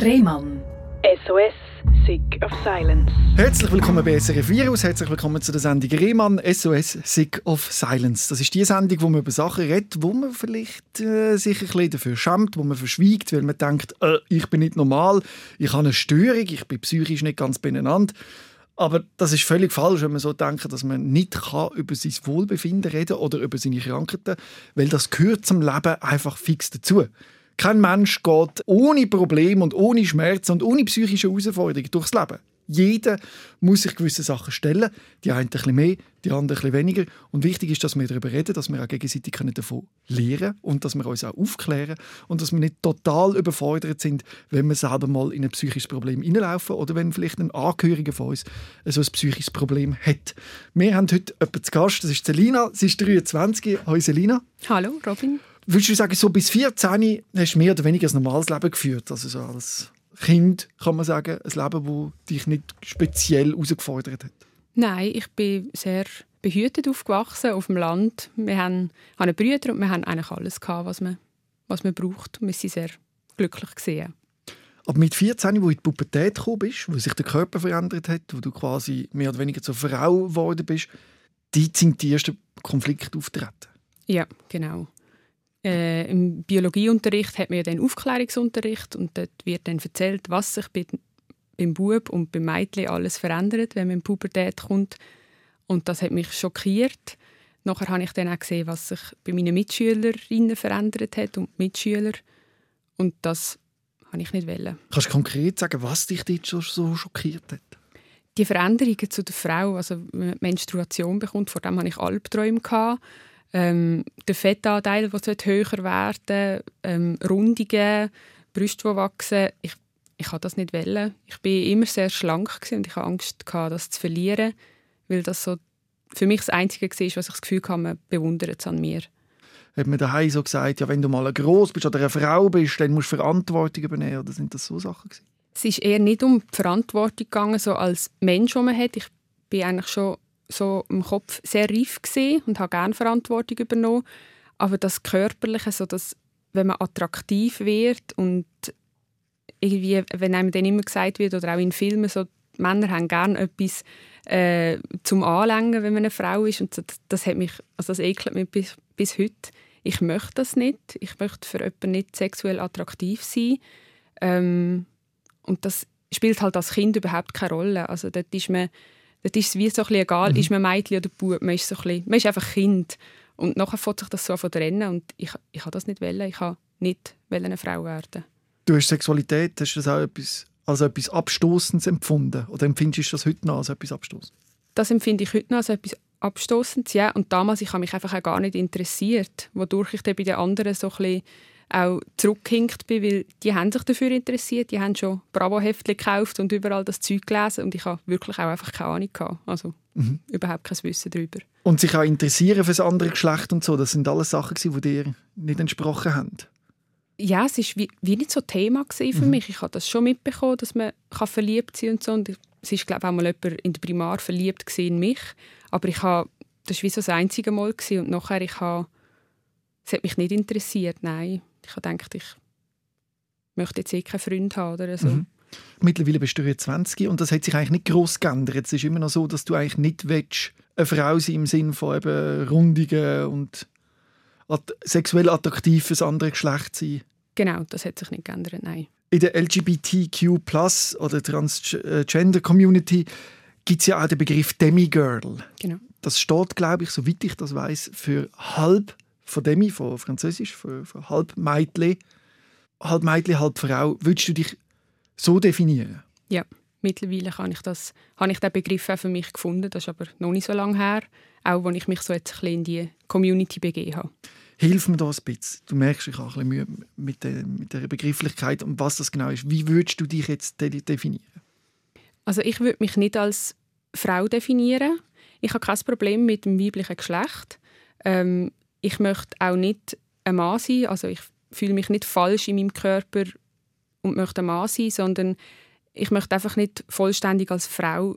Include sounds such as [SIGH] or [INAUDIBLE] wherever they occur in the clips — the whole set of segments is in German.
Rehmann. SOS, Sick of Silence. Herzlich willkommen bei SRF Virus, herzlich willkommen zu der Sendung Rehmann SOS Sick of Silence. Das ist die Sendung, wo man über Sachen redet, wo man vielleicht äh, sich ein bisschen dafür schämt, wo man verschwiegt, weil man denkt, äh, ich bin nicht normal, ich habe eine Störung, ich bin psychisch nicht ganz beieinander. Aber das ist völlig falsch, wenn man so denkt, dass man nicht kann über sein Wohlbefinden reden oder über seine Krankheiten, weil das gehört zum Leben einfach fix dazu. Kein Mensch geht ohne Probleme und ohne Schmerzen und ohne psychische Herausforderungen durchs Leben. Jeder muss sich gewisse Sachen stellen. Die einen ein bisschen mehr, die anderen ein bisschen weniger. Und wichtig ist, dass wir darüber reden, dass wir auch gegenseitig davon lernen können und dass wir uns auch aufklären und dass wir nicht total überfordert sind, wenn wir selber mal in ein psychisches Problem hineinlaufen oder wenn vielleicht ein Angehöriger von uns so ein psychisches Problem hat. Wir haben heute jemanden zu Gast, das ist Selina. Sie ist 23. Hallo Selina. Hallo Robin. Würdest du sagen, so bis 14 hast du mehr oder weniger ein normales Leben geführt? Also so als Kind, kann man sagen, ein Leben, das dich nicht speziell herausgefordert hat? Nein, ich bin sehr behütet aufgewachsen auf dem Land. Wir haben, haben Brüder und wir haben eigentlich alles gehabt, was man, was man braucht. Wir sind sehr glücklich gesehen. Aber mit 14, wo du in die Pubertät gekommen bist, wo sich der Körper verändert hat, wo du quasi mehr oder weniger zur Frau geworden bist, die sind die ersten Konflikte auftreten. Ja, genau. Äh, Im Biologieunterricht hat man ja den Aufklärungsunterricht und dort wird dann erzählt, was sich bei, beim Bub und beim Mädchen alles verändert, wenn man in Pubertät kommt. Und das hat mich schockiert. Nachher habe ich dann auch gesehen, was sich bei meinen Mitschülerinnen verändert hat und Mitschüler. Und das habe ich nicht wollen. Kannst du konkret sagen, was dich dort so, so schockiert hat? Die Veränderungen zu der Frau, also Menstruation bekommt, vor dem hatte ich Albträume. Gehabt ähm, der Fettanteil, der höher werden ähm, Rundungen, Brüste, die wachsen. Ich, ich habe das nicht wollen. Ich bin immer sehr schlank und ich hatte Angst, das zu verlieren, weil das so für mich das Einzige war, was ich das Gefühl hatte, man bewundert es an mir. Hat man daheim so gesagt, ja, wenn du mal groß bist oder eine Frau bist, dann musst du Verantwortung übernehmen? Oder sind das so Sachen gewesen? Es ist eher nicht um die Verantwortung gegangen, so als Mensch, den man hat. Ich bin eigentlich schon so im Kopf sehr reif und habe gerne Verantwortung übernommen. Aber das Körperliche, so dass, wenn man attraktiv wird und irgendwie, wenn einem dann immer gesagt wird, oder auch in Filmen, so, Männer haben gerne etwas äh, zum Anlängen, wenn man eine Frau ist. Und das, das, hat mich, also das ekelt mich bis, bis heute. Ich möchte das nicht. Ich möchte für jemanden nicht sexuell attraktiv sein. Ähm, und das spielt halt als Kind überhaupt keine Rolle. Also dort ist man Dort ist es wie so ein bisschen egal, mhm. ist man Mädchen oder Bub. Man ist, so ein bisschen, man ist einfach Kind. Und nachher fängt sich das so von trennen. Und ich, ich habe das nicht wollen. Ich habe nicht eine Frau werden. Du hast Sexualität, hast du das auch etwas, als etwas Abstoßendes empfunden? Oder empfindest du das heute noch als etwas Abstoßendes? Das empfinde ich heute noch als etwas Abstoßendes, ja. Und damals, ich habe mich einfach auch gar nicht interessiert, wodurch ich dann bei den anderen so ein bisschen auch zurückgehängt bin, weil die haben sich dafür interessiert, die haben schon Bravo-Heftchen gekauft und überall das Zeug gelesen und ich habe wirklich auch einfach keine Ahnung gehabt. Also mhm. überhaupt kein Wissen darüber. Und sich auch interessieren für das andere Geschlecht und so, das sind alles Sachen, die dir nicht entsprochen haben? Ja, es war wie, wie nicht so Thema für mhm. mich. Ich habe das schon mitbekommen, dass man kann verliebt sein und so. Und es ist, glaube ich, auch mal jemand in der Primar verliebt in mich. Aber ich habe, das war wie so das einzige Mal. Gewesen. Und nachher, ich habe, es hat mich nicht interessiert, nein ich habe gedacht, ich möchte jetzt eh keinen Freund haben oder so. Mhm. Mittlerweile bist du jetzt 20 und das hat sich eigentlich nicht groß geändert. Es ist immer noch so, dass du eigentlich nicht willst, eine Frau sein im Sinne von eben Rundigen und at sexuell attraktiv fürs andere Geschlecht sein. Genau, das hat sich nicht geändert, nein. In der LGBTQ oder Transgender Community gibt es ja auch den Begriff Demigirl. Genau. Das steht, glaube ich, soweit ich das weiß, für halb von Demi, von Französisch, von, von halb Mädchen, halb Mädchen, halb Frau. Würdest du dich so definieren? Ja, mittlerweile habe ich, das, habe ich den Begriff auch für mich gefunden. Das ist aber noch nicht so lange her, auch als ich mich so jetzt ein bisschen in die Community begeben habe. Hilf mir da ein bisschen. Du merkst, ich habe ein bisschen Mühe mit der, mit der Begrifflichkeit und was das genau ist. Wie würdest du dich jetzt definieren? Also ich würde mich nicht als Frau definieren. Ich habe kein Problem mit dem weiblichen Geschlecht. Ähm, ich möchte auch nicht ein Mann sein. Also ich fühle mich nicht falsch in meinem Körper und möchte ein Mann sein, sondern ich möchte einfach nicht vollständig als Frau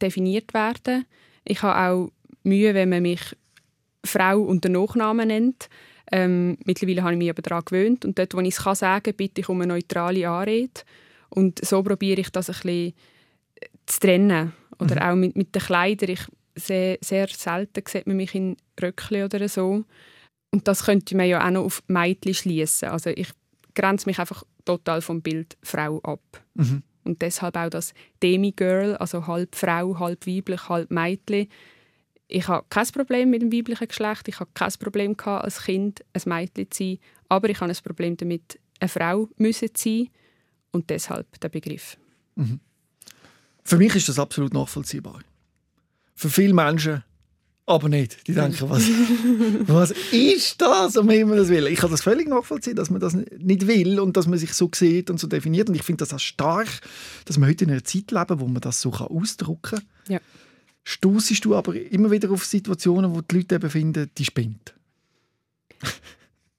definiert werden. Ich habe auch Mühe, wenn man mich Frau unter Nachnamen nennt. Ähm, mittlerweile habe ich mich aber daran gewöhnt und dort, wo ich es kann sagen, bitte ich um eine neutrale Anrede. Und so probiere ich das ein bisschen zu trennen. Oder mhm. auch mit, mit den Kleidern. Ich, sehr, sehr selten sieht man mich in Röckchen oder so. Und das könnte man ja auch noch auf Mädchen schließen. Also ich grenze mich einfach total vom Bild Frau ab. Mhm. Und deshalb auch das Demi-Girl, also halb Frau, halb weiblich, halb Mädchen. Ich habe kein Problem mit dem weiblichen Geschlecht. Ich habe kein Problem gehabt, als Kind ein Mädchen zu sein. Aber ich habe ein Problem damit, eine Frau müssen zu sein. Und deshalb der Begriff. Mhm. Für mich ist das absolut nachvollziehbar. Für viele Menschen aber nicht. Die denken, was, [LAUGHS] was ist das, um Himmels Willen? Ich kann das völlig nachvollziehen, dass man das nicht will und dass man sich so sieht und so definiert. Und ich finde das auch stark, dass wir heute in einer Zeit leben, wo man das so ausdrücken kann. Ja. Stoßest du aber immer wieder auf Situationen, wo die Leute eben finden, die spinnt?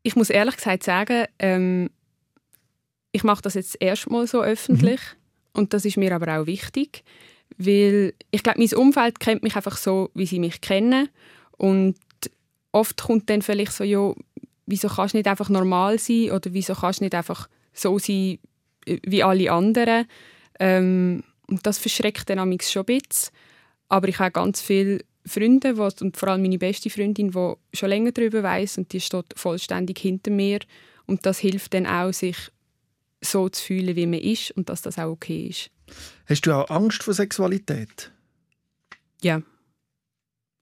ich muss ehrlich gesagt sagen, ähm, ich mache das jetzt erstmal so öffentlich mhm. und das ist mir aber auch wichtig. Weil ich glaube, mein Umfeld kennt mich einfach so, wie sie mich kennen. Und oft kommt dann vielleicht so, ja, wieso kannst du nicht einfach normal sein oder wieso kannst du nicht einfach so sein äh, wie alle anderen. Ähm, und das verschreckt dann schon ein bisschen. Aber ich habe ganz viele Freunde wo, und vor allem meine beste Freundin, die schon länger darüber weiß und die steht vollständig hinter mir. Und das hilft dann auch, sich so zu fühlen, wie man ist und dass das auch okay ist. Hast du auch Angst vor Sexualität? Ja.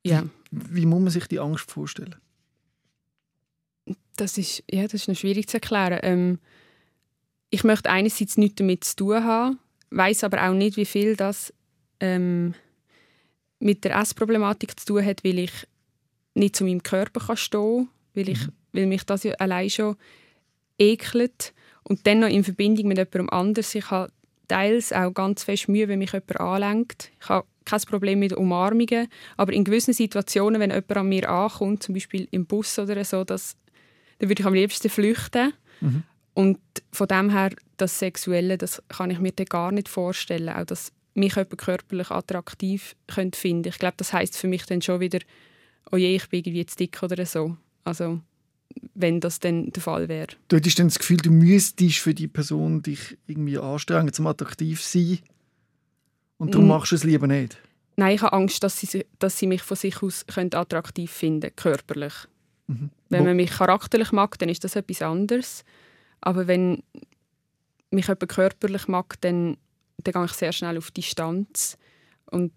Ja. Wie, wie muss man sich die Angst vorstellen? Das ist, ja, das ist noch schwierig zu erklären. Ähm, ich möchte einerseits nichts damit zu tun haben, weiß aber auch nicht, wie viel das ähm, mit der Essproblematik zu tun hat, weil ich nicht zu meinem Körper kann stehen kann, weil, ich, mhm. weil mich das ja allein schon ekelt. Und dann noch in Verbindung mit jemandem anders. Ich habe teils auch ganz fest Mühe, wenn mich jemand anlenkt. Ich habe kein Problem mit Umarmungen, aber in gewissen Situationen, wenn jemand an mir ankommt, zum Beispiel im Bus oder so, das, dann würde ich am liebsten flüchten. Mhm. Und von dem her, das Sexuelle, das kann ich mir dann gar nicht vorstellen. Auch, dass mich jemand körperlich attraktiv könnte finden. Ich glaube, das heißt für mich dann schon wieder, oh je, ich bin irgendwie zu dick oder so. Also wenn das dann der Fall wäre. Du hättest dann das Gefühl, du müsstest für die Person dich irgendwie anstrengen, zum attraktiv sein und darum mm. machst du es lieber nicht? Nein, ich habe Angst, dass sie, dass sie mich von sich aus attraktiv finden körperlich. Mhm. Wenn man mich charakterlich mag, dann ist das etwas anderes. Aber wenn mich jemand körperlich mag, dann, dann gehe ich sehr schnell auf Distanz und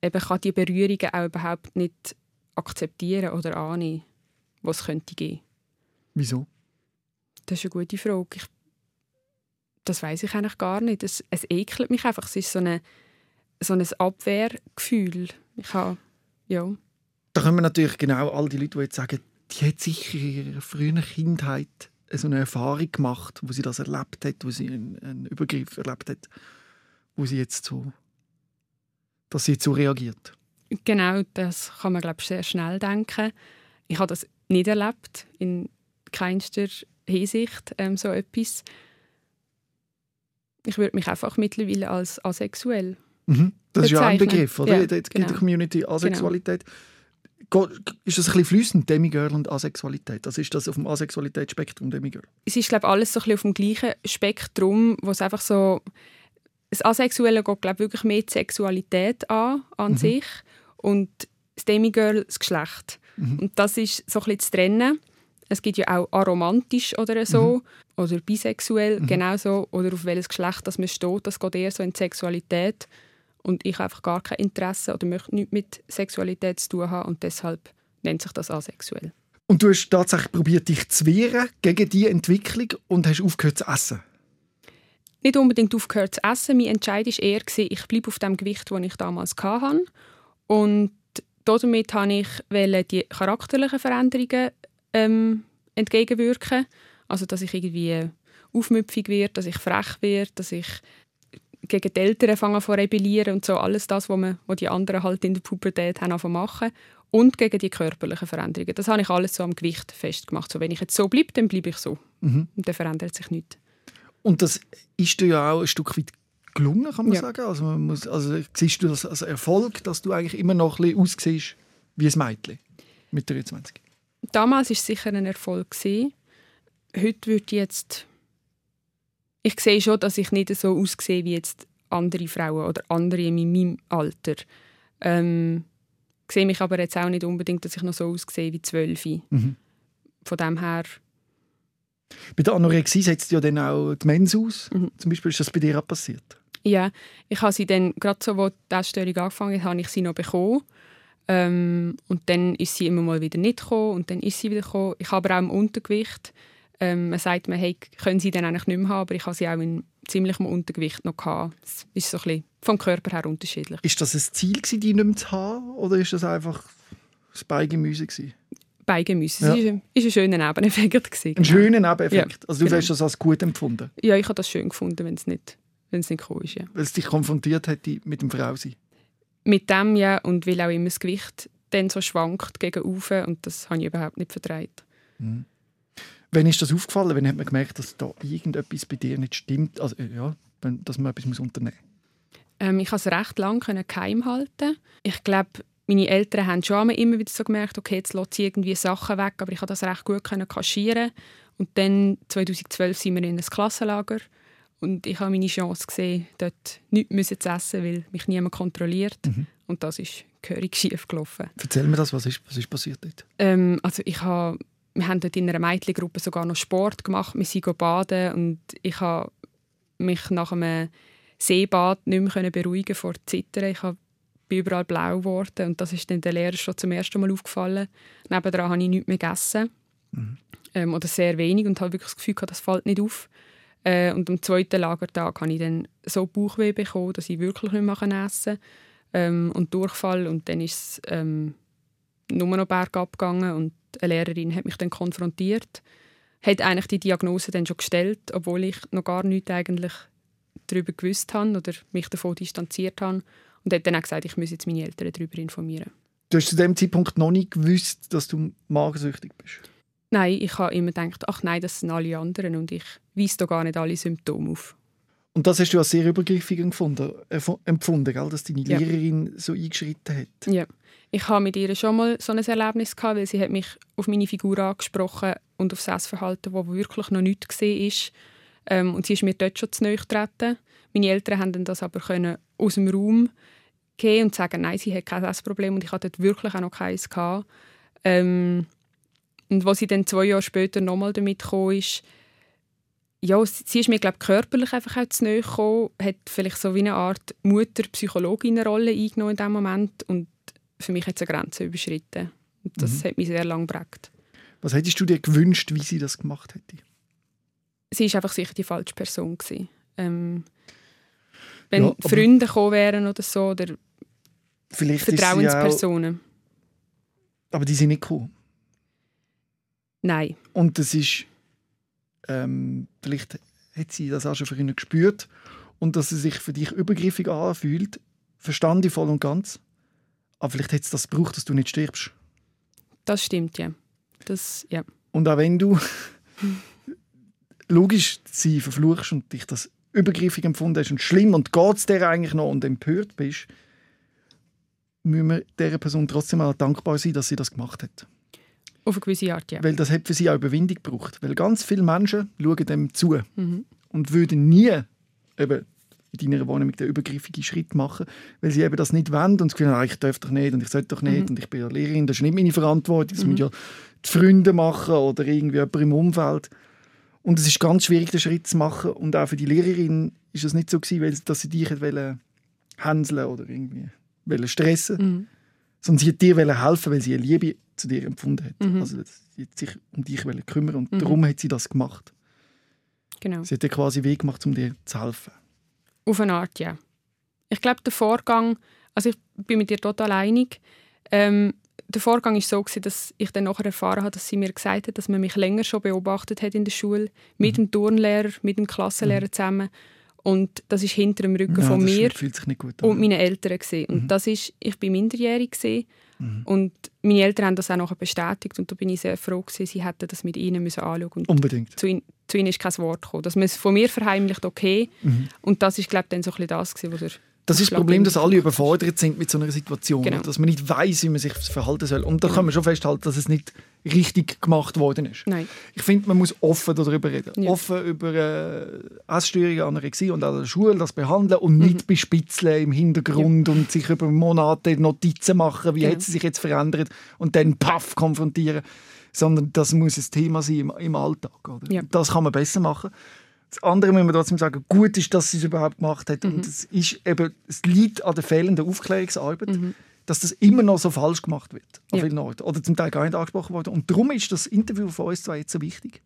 eben kann die Berührungen auch überhaupt nicht akzeptieren oder annehmen was es könnte geben. Wieso? Das ist eine gute Frage. Ich, das weiß ich eigentlich gar nicht. Es, es ekelt mich einfach. Es ist so, eine, so ein Abwehrgefühl. Ich habe, ja. Da können wir natürlich genau all die Leute, die jetzt sagen, die hat sicher in ihrer frühen Kindheit so eine Erfahrung gemacht, wo sie das erlebt hat, wo sie einen, einen Übergriff erlebt hat, wo sie jetzt so, dass sie jetzt so reagiert. Genau, das kann man glaube ich sehr schnell denken. Ich habe das nicht erlebt, in keinster Hinsicht ähm, so etwas. Ich würde mich einfach mittlerweile als asexuell mhm. Das ist ja ein Begriff, oder? Ja, genau. in der Community Asexualität. Genau. Ist das ein bisschen fließend, Demigirl und Asexualität? Also ist das auf dem Asexualitätsspektrum Demigirl? Es ist, glaube ich, alles so ein bisschen auf dem gleichen Spektrum, wo es einfach so... Das Asexuelle geht, glaube ich, wirklich mehr die Sexualität an, an mhm. sich und das Demigirl das Geschlecht. Mhm. Und das ist so ein bisschen zu trennen. Es gibt ja auch aromantisch oder so mhm. oder bisexuell, mhm. genauso. Oder auf welches Geschlecht das man steht. Das geht eher so in die Sexualität. Und ich habe einfach gar kein Interesse oder möchte nichts mit Sexualität zu tun haben. Und deshalb nennt sich das asexuell. Und du hast tatsächlich probiert, dich zu wehren gegen diese Entwicklung und hast aufgehört zu essen? Nicht unbedingt aufgehört zu essen. Mein Entscheid war eher, ich bleibe auf dem Gewicht, das ich damals hatte. Und damit wollte ich die charakterlichen Veränderungen ähm, entgegenwirken. Also, dass ich irgendwie aufmüpfig werde, dass ich frech werde, dass ich gegen die Eltern fange zu rebellieren und so alles das, was, man, was die anderen halt in der Pubertät haben machen und gegen die körperlichen Veränderungen. Das habe ich alles so am Gewicht festgemacht. So, wenn ich jetzt so bleibe, dann bleibe ich so. Mhm. Und dann verändert sich nichts. Und das ist dir ja auch ein Stück weit gelungen, kann man ja. sagen. Also, man muss, also siehst du das als Erfolg, dass du eigentlich immer noch ein bisschen aussiehst wie ein Mädchen mit 23? Damals war es sicher ein Erfolg. Heute würde ich jetzt ich sehe schon, dass ich nicht so aussehe wie jetzt andere Frauen oder andere in meinem Alter. Ähm, ich sehe mich aber jetzt auch nicht unbedingt, dass ich noch so aussehe wie zwölf. Mhm. Von dem her, Bei der Anorexie setzt ja dann auch die Mens aus. Mhm. Zum Beispiel ist das bei dir auch passiert. Ja, ich habe sie dann, gerade so, wo die Essstörung angefangen hat, habe ich sie noch bekommen. Ähm, und dann ist sie immer mal wieder nicht gekommen und dann ist sie wieder gekommen. Ich habe aber auch im Untergewicht. Ähm, man sagt mir, hey, können sie dann eigentlich nicht mehr haben, aber ich habe sie auch in ziemlichem Untergewicht noch gehabt. Es ist so ein bisschen vom Körper her unterschiedlich. Ist das ein Ziel, gewesen, die nicht mehr zu haben? Oder ist das einfach das Beigemüse? Gewesen? Beigemüsse. Ja. Es war ein, ein schöner Nebeneffekt. gewesen, Ein genau. schöner Nebeneffekt. Ja, also du genau. hast das als gut empfunden, Ja, ich habe das schön gefunden, wenn es nicht, wenn es nicht gekommen ist. Ja. weil es dich konfrontiert hätte mit dem Frausein. Mit dem ja und weil auch immer das Gewicht dann so schwankt gegen oben und das habe ich überhaupt nicht vertreibt. Wann ist das aufgefallen? Wann hat man gemerkt, dass da irgendetwas bei dir nicht stimmt? Also, äh, ja, dass man etwas muss unternehmen Ähm, ich konnte es recht lange geheim halten. Ich glaube, meine Eltern haben schon immer wieder so gemerkt, okay, jetzt lässt sie irgendwie Sachen weg, aber ich konnte das recht gut kaschieren. Und dann 2012 sind wir in ein Klassenlager und ich habe meine Chance gesehen, dort nichts zu essen, weil mich niemand kontrolliert. Und das ist gehörig [LAUGHS] schief gelaufen. Erzähl mir das, was ist, was ist passiert dort? Ähm, also ich habe, wir haben dort in einer Mädchengruppe sogar noch Sport gemacht. Wir sind baden und ich habe mich nach einem Seebad nicht mehr beruhigen vor Zittern. Ich habe bin überall blau geworden und das ist dann der Lehrer schon zum ersten Mal aufgefallen. Nebenan habe ich nichts mehr gegessen ähm, oder sehr wenig und habe wirklich das Gefühl gehabt, das fällt nicht auf. Äh, und am zweiten Lagertag habe ich dann so Bauchweh bekommen, dass ich wirklich nicht mehr essen kann ähm, und Durchfall und dann ist es ähm, nur noch bergab gegangen und eine Lehrerin hat mich dann konfrontiert, hat eigentlich die Diagnose dann schon gestellt, obwohl ich noch gar nichts eigentlich darüber gewusst habe oder mich davon distanziert habe und hat dann auch gesagt, ich muss jetzt meine Eltern darüber informieren. Du hast zu dem Zeitpunkt noch nicht gewusst, dass du magensüchtig bist. Nein, ich habe immer gedacht, ach nein, das sind alle anderen und ich weise da gar nicht alle Symptome auf. Und das hast du als sehr übergriffig empfunden, äh, empfunden gell? dass deine Ja. Lehrerin so eingeschritten hat. Ja. Ich habe mit ihr schon mal so ein Erlebnis gehabt, weil sie hat mich auf meine Figur angesprochen und auf das Essverhalten, das wirklich noch nicht gesehen ist. Ähm, und sie ist mir dort schon zu nahe getreten. Meine Eltern haben das aber können aus dem Raum gehen und sagen, nein, sie hat kein Essproblem und ich hatte dort wirklich auch noch keins gehabt. Ähm, und was sie dann zwei Jahre später nochmal damit gekommen ist, ja, sie ist mir glaube körperlich einfach auch zu nahe gekommen, hat vielleicht so wie eine Art Mutter-Psychologin-Rolle eingenommen in dem Moment und für mich hat sie eine Grenze überschritten. Und das hat mich sehr lange geprägt. Was hättest du dir gewünscht, wie sie das gemacht hätte? Sie ist einfach sicher die falsche Person gewesen. Ähm, wenn Ja, Freunde gekommen wären oder so oder sie auch, Vertrauenspersonen. aber die sind nicht gekommen. Nein. Und das ist, ähm, vielleicht hat sie das auch schon für ihn gespürt und dass sie sich für dich übergriffig anfühlt, verstand ich voll und ganz. Aber vielleicht hat es das gebraucht, dass du nicht stirbst. Das stimmt, ja. Das, ja. Und auch wenn du [LAUGHS] logisch sie verfluchst und dich das übergriffig empfunden hast und schlimm und geht es dir eigentlich noch und empört bist, müssen wir dieser Person trotzdem auch dankbar sein, dass sie das gemacht hat. Auf eine gewisse Art, ja. Weil das hat für sie auch Überwindung gebraucht. Weil ganz viele Menschen schauen dem zu Mhm. und würden nie eben in deiner Wohnung den übergriffigen Schritt machen, weil sie eben das nicht wollen und das Gefühl haben, ah, ich darf doch nicht und ich sollte doch nicht Mhm. und ich bin ja Lehrerin, das ist nicht meine Verantwortung, das müssen ja die Freunde machen oder irgendwie jemand im Umfeld. Und es ist ganz schwierig, den Schritt zu machen und auch für die Lehrerin ist es nicht so gewesen, weil, dass sie dich wollen hänseln oder irgendwie wollen stressen, Mhm. Sondern sie hat dir helfen, weil sie eine Liebe zu dir empfunden hat. Mhm. Also sie hat sich um dich kümmern und Mhm. darum hat sie das gemacht. Genau. Sie hat dir quasi Weg gemacht, um dir zu helfen. Auf eine Art, ja. Ich glaube, der Vorgang, also ich bin mit dir total einig. Ähm, der Vorgang ist so gewesen, dass ich dann nachher erfahren habe, dass sie mir gesagt hat, dass man mich länger schon beobachtet hat in der Schule mit dem Turnlehrer, mit dem Klassenlehrer zusammen. Und das ist hinter dem Rücken Ja, von mir und meinen Eltern gesehen. Und das ist, ich bin minderjährig gewesen. und meine Eltern haben das auch nachher bestätigt und da bin ich sehr froh gewesen, sie hätten das mit ihnen müssen anschauen und Unbedingt. zu, ihnen, zu ihnen ist kein Wort gekommen. Dass man es von mir verheimlicht, okay. Und das ist, glaube ich, dann so ein bisschen das gewesen, was er Das ist das Problem, dass alle überfordert sind mit so einer Situation. Genau. Dass man nicht weiß, wie man sich verhalten soll. Und da kann man schon festhalten, dass es nicht richtig gemacht worden ist. Nein. Ich finde, man muss offen darüber reden. Ja. Offen über äh, Essstörungen, Anorexie und an der Schule das behandeln und Mhm. nicht bespitzeln im Hintergrund und sich über Monate Notizen machen, wie Genau. hat sie sich jetzt verändert und dann paff konfrontieren. Sondern das muss ein Thema sein im, im Alltag. Oder? Ja. Das kann man besser machen. Das andere muss man trotzdem sagen, gut ist, dass sie es überhaupt gemacht hat. Mhm. Und es, ist eben, es liegt an der fehlenden Aufklärungsarbeit, Mhm. Dass das immer noch so falsch gemacht wird. An Ja. vielen Orten. Oder zum Teil gar nicht angesprochen worden. Und darum ist das Interview von uns zwei jetzt so wichtig.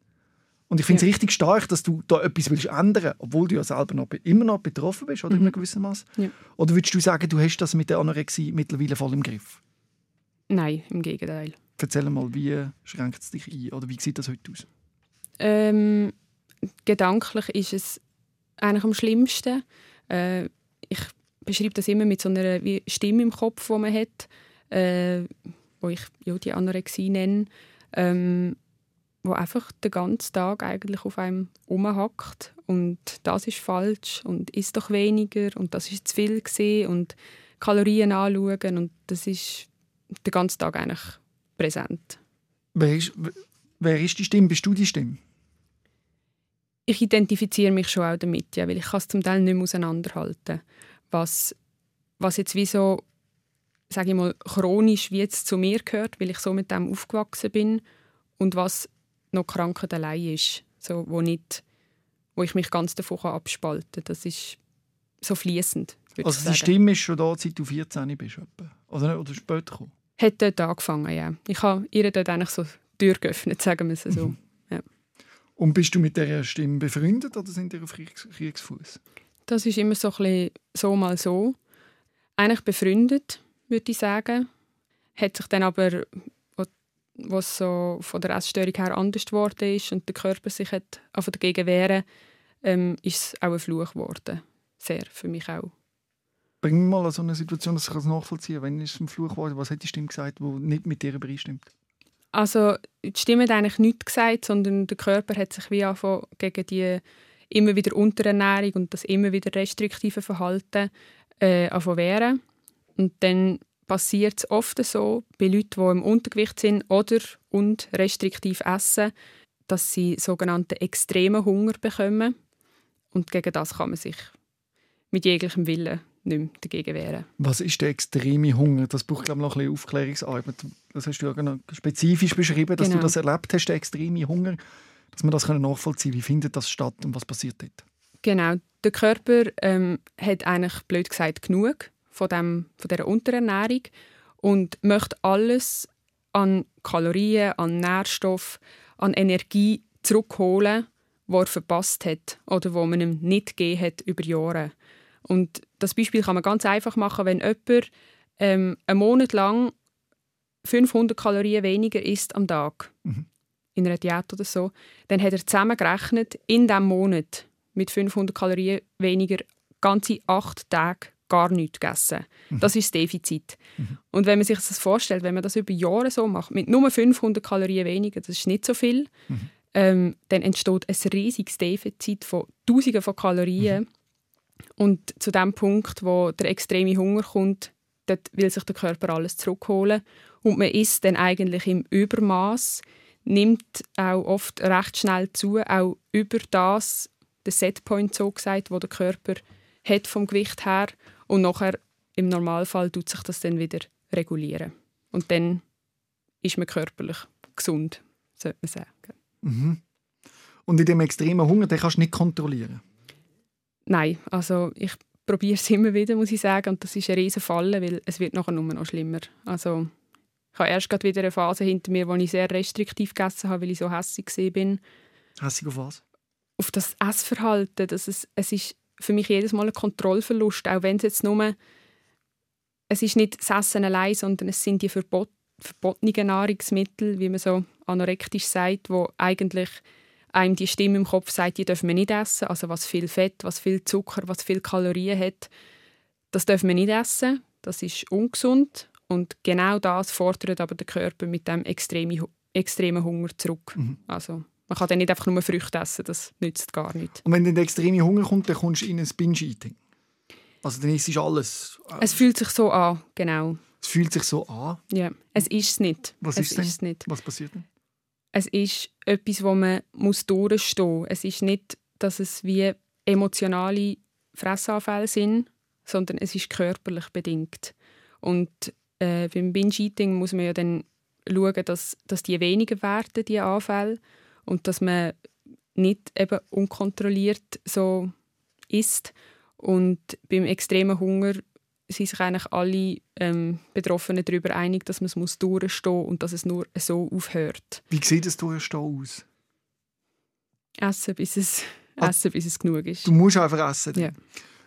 Und ich finde es Ja. richtig stark, dass du da etwas willst ändern obwohl du ja selber noch, immer noch betroffen bist, oder in einem gewissen Maß. Mhm. Ja. Oder würdest du sagen, du hast das mit der Anorexie mittlerweile voll im Griff? Nein, im Gegenteil. Erzähl mal, wie schränkt es dich ein? Oder wie sieht das heute aus? Ähm, gedanklich ist es eigentlich am schlimmsten. Äh, ich beschreibe das immer mit so einer Stimme im Kopf, die man hat, äh, wo ich ja, die Anorexie nenne, ähm, wo einfach den ganzen Tag eigentlich auf einem rumhackt und das ist falsch und isst doch weniger und das ist zu viel gesehen und Kalorien anschauen und das ist den ganzen Tag eigentlich präsent. Wer ist, wer ist die Stimme? Bist du die Stimme? ich identifiziere mich schon auch damit, ja, weil ich kann es zum Teil nicht mehr auseinanderhalten. Was, was jetzt wie so, sage ich mal, chronisch wie jetzt zu mir gehört, weil ich so mit dem aufgewachsen bin und was noch Krankheit allein ist, so, wo, nicht, wo ich mich ganz davon abspalten kann. Das ist so fließend, Also die. Stimme ist schon da, seit du 14 bist. Oder, oder später gekommen? Hat dort angefangen, ja. Ich habe ihr dort eigentlich so die Tür geöffnet, sagen wir es so. Mhm. Und bist du mit dieser Stimme befreundet oder sind ihr auf Kriegs Kriegsfuß? Das ist immer so ein bisschen so mal so. Eigentlich befreundet, würde ich sagen. Hat sich dann aber, was so von der Essstörung her anders geworden ist und der Körper sich hat dagegen wehren, ähm, ist es auch ein Fluch geworden. Sehr, für mich auch. Bring mal an so eine Situation, dass ich es nachvollziehen kann. Wenn es ein Fluch geworden? Was hat die Stimme gesagt, die nicht mit dir übereinstimmt? Also die Stimme hat eigentlich nichts gesagt, sondern der Körper hat sich wie angefangen, gegen die immer wieder Unterernährung und das immer wieder restriktive Verhalten äh, wehren. Und dann passiert es oft so bei Leuten, die im Untergewicht sind oder und restriktiv essen, dass sie sogenannten extremen Hunger bekommen. Und gegen das kann man sich mit jeglichem Willen nicht mehr dagegen wehren. Was ist der extreme Hunger? Das braucht glaube ich, noch ein bisschen Aufklärungsarbeit. Das hast du ja genau spezifisch beschrieben, dass Genau. du das erlebt hast, der extreme Hunger. Dass wir das können nachvollziehen können. Wie findet das statt und was passiert dort? Genau, der Körper ähm, hat eigentlich blöd gesagt genug von, dem, von dieser Unterernährung und möchte alles an Kalorien, an Nährstoff, an Energie zurückholen, was er verpasst hat oder wo man ihm nicht gegeben hat über Jahre. Und das Beispiel kann man ganz einfach machen, wenn jemand ähm, einen Monat lang 500 Kalorien weniger isst am Tag Mhm. In einer Diät oder so, dann hat er zusammengerechnet in diesem Monat mit 500 Kalorien weniger ganze acht Tage gar nichts gegessen. Das ist das Defizit. Und wenn man sich das vorstellt, wenn man das über Jahre so macht, mit nur 500 Kalorien weniger, das ist nicht so viel, ähm, dann entsteht ein riesiges Defizit von Tausenden von Kalorien. Und zu dem Punkt, wo der extreme Hunger kommt, dort will sich der Körper alles zurückholen. Und man isst dann eigentlich im Übermaß, nimmt auch oft recht schnell zu, auch über das, der Setpoint so gesagt, wo der Körper hat vom Gewicht her. Und nachher im Normalfall tut sich das dann wieder regulieren. Und dann ist man körperlich gesund, sollte man sagen. Mhm. Und in dem extremen Hunger, den kannst du nicht kontrollieren. Nein, also ich probiere es [LAUGHS] immer wieder, muss ich sagen. Und das ist eine riesen Falle, weil es wird nachher nur noch schlimmer. Also ich habe erst gerade wieder eine Phase hinter mir, wo ich sehr restriktiv gegessen habe, weil ich so hässlich gesehen bin. Hässig auf was? Auf das Essverhalten, dass es, es ist für mich jedes Mal ein Kontrollverlust, auch wenn es jetzt nur es ist nicht das Essen allein, sondern es sind die verbot, verbotenen Nahrungsmittel, wie man so anorektisch sagt, wo eigentlich einem die Stimme im Kopf sagt, die dürfen wir nicht essen, also was viel Fett, was viel Zucker, was viel Kalorien hat, das dürfen wir nicht essen, das ist ungesund und genau das fordert aber der Körper mit dem extremen, extremen Hunger zurück. Mhm. Also man kann dann nicht einfach nur Früchte essen, das nützt gar nicht. Und wenn dann der extreme Hunger kommt, dann kommst du in ein Binge-Eating. Also dann isst du alles. Es fühlt sich so an, genau. Es fühlt sich so an. Ja, es ist es nicht. Was es ist denn? es nicht. Was passiert denn? Es ist etwas, wo man muss durchstehen muss. Es ist nicht, dass es wie emotionale Fressanfälle sind, sondern es ist körperlich bedingt. Und äh, beim Binge-Eating muss man ja dann schauen, dass, dass die weniger werden, die Anfälle, und dass man nicht eben unkontrolliert so isst. Und beim extremen Hunger sind sich eigentlich alle ähm, Betroffenen darüber einig, dass man es muss durchstehen muss und dass es nur so aufhört. Wie sieht das Durchstehen aus? Essen, bis es, Ah. essen, bis es genug ist. Du musst einfach essen. Ja.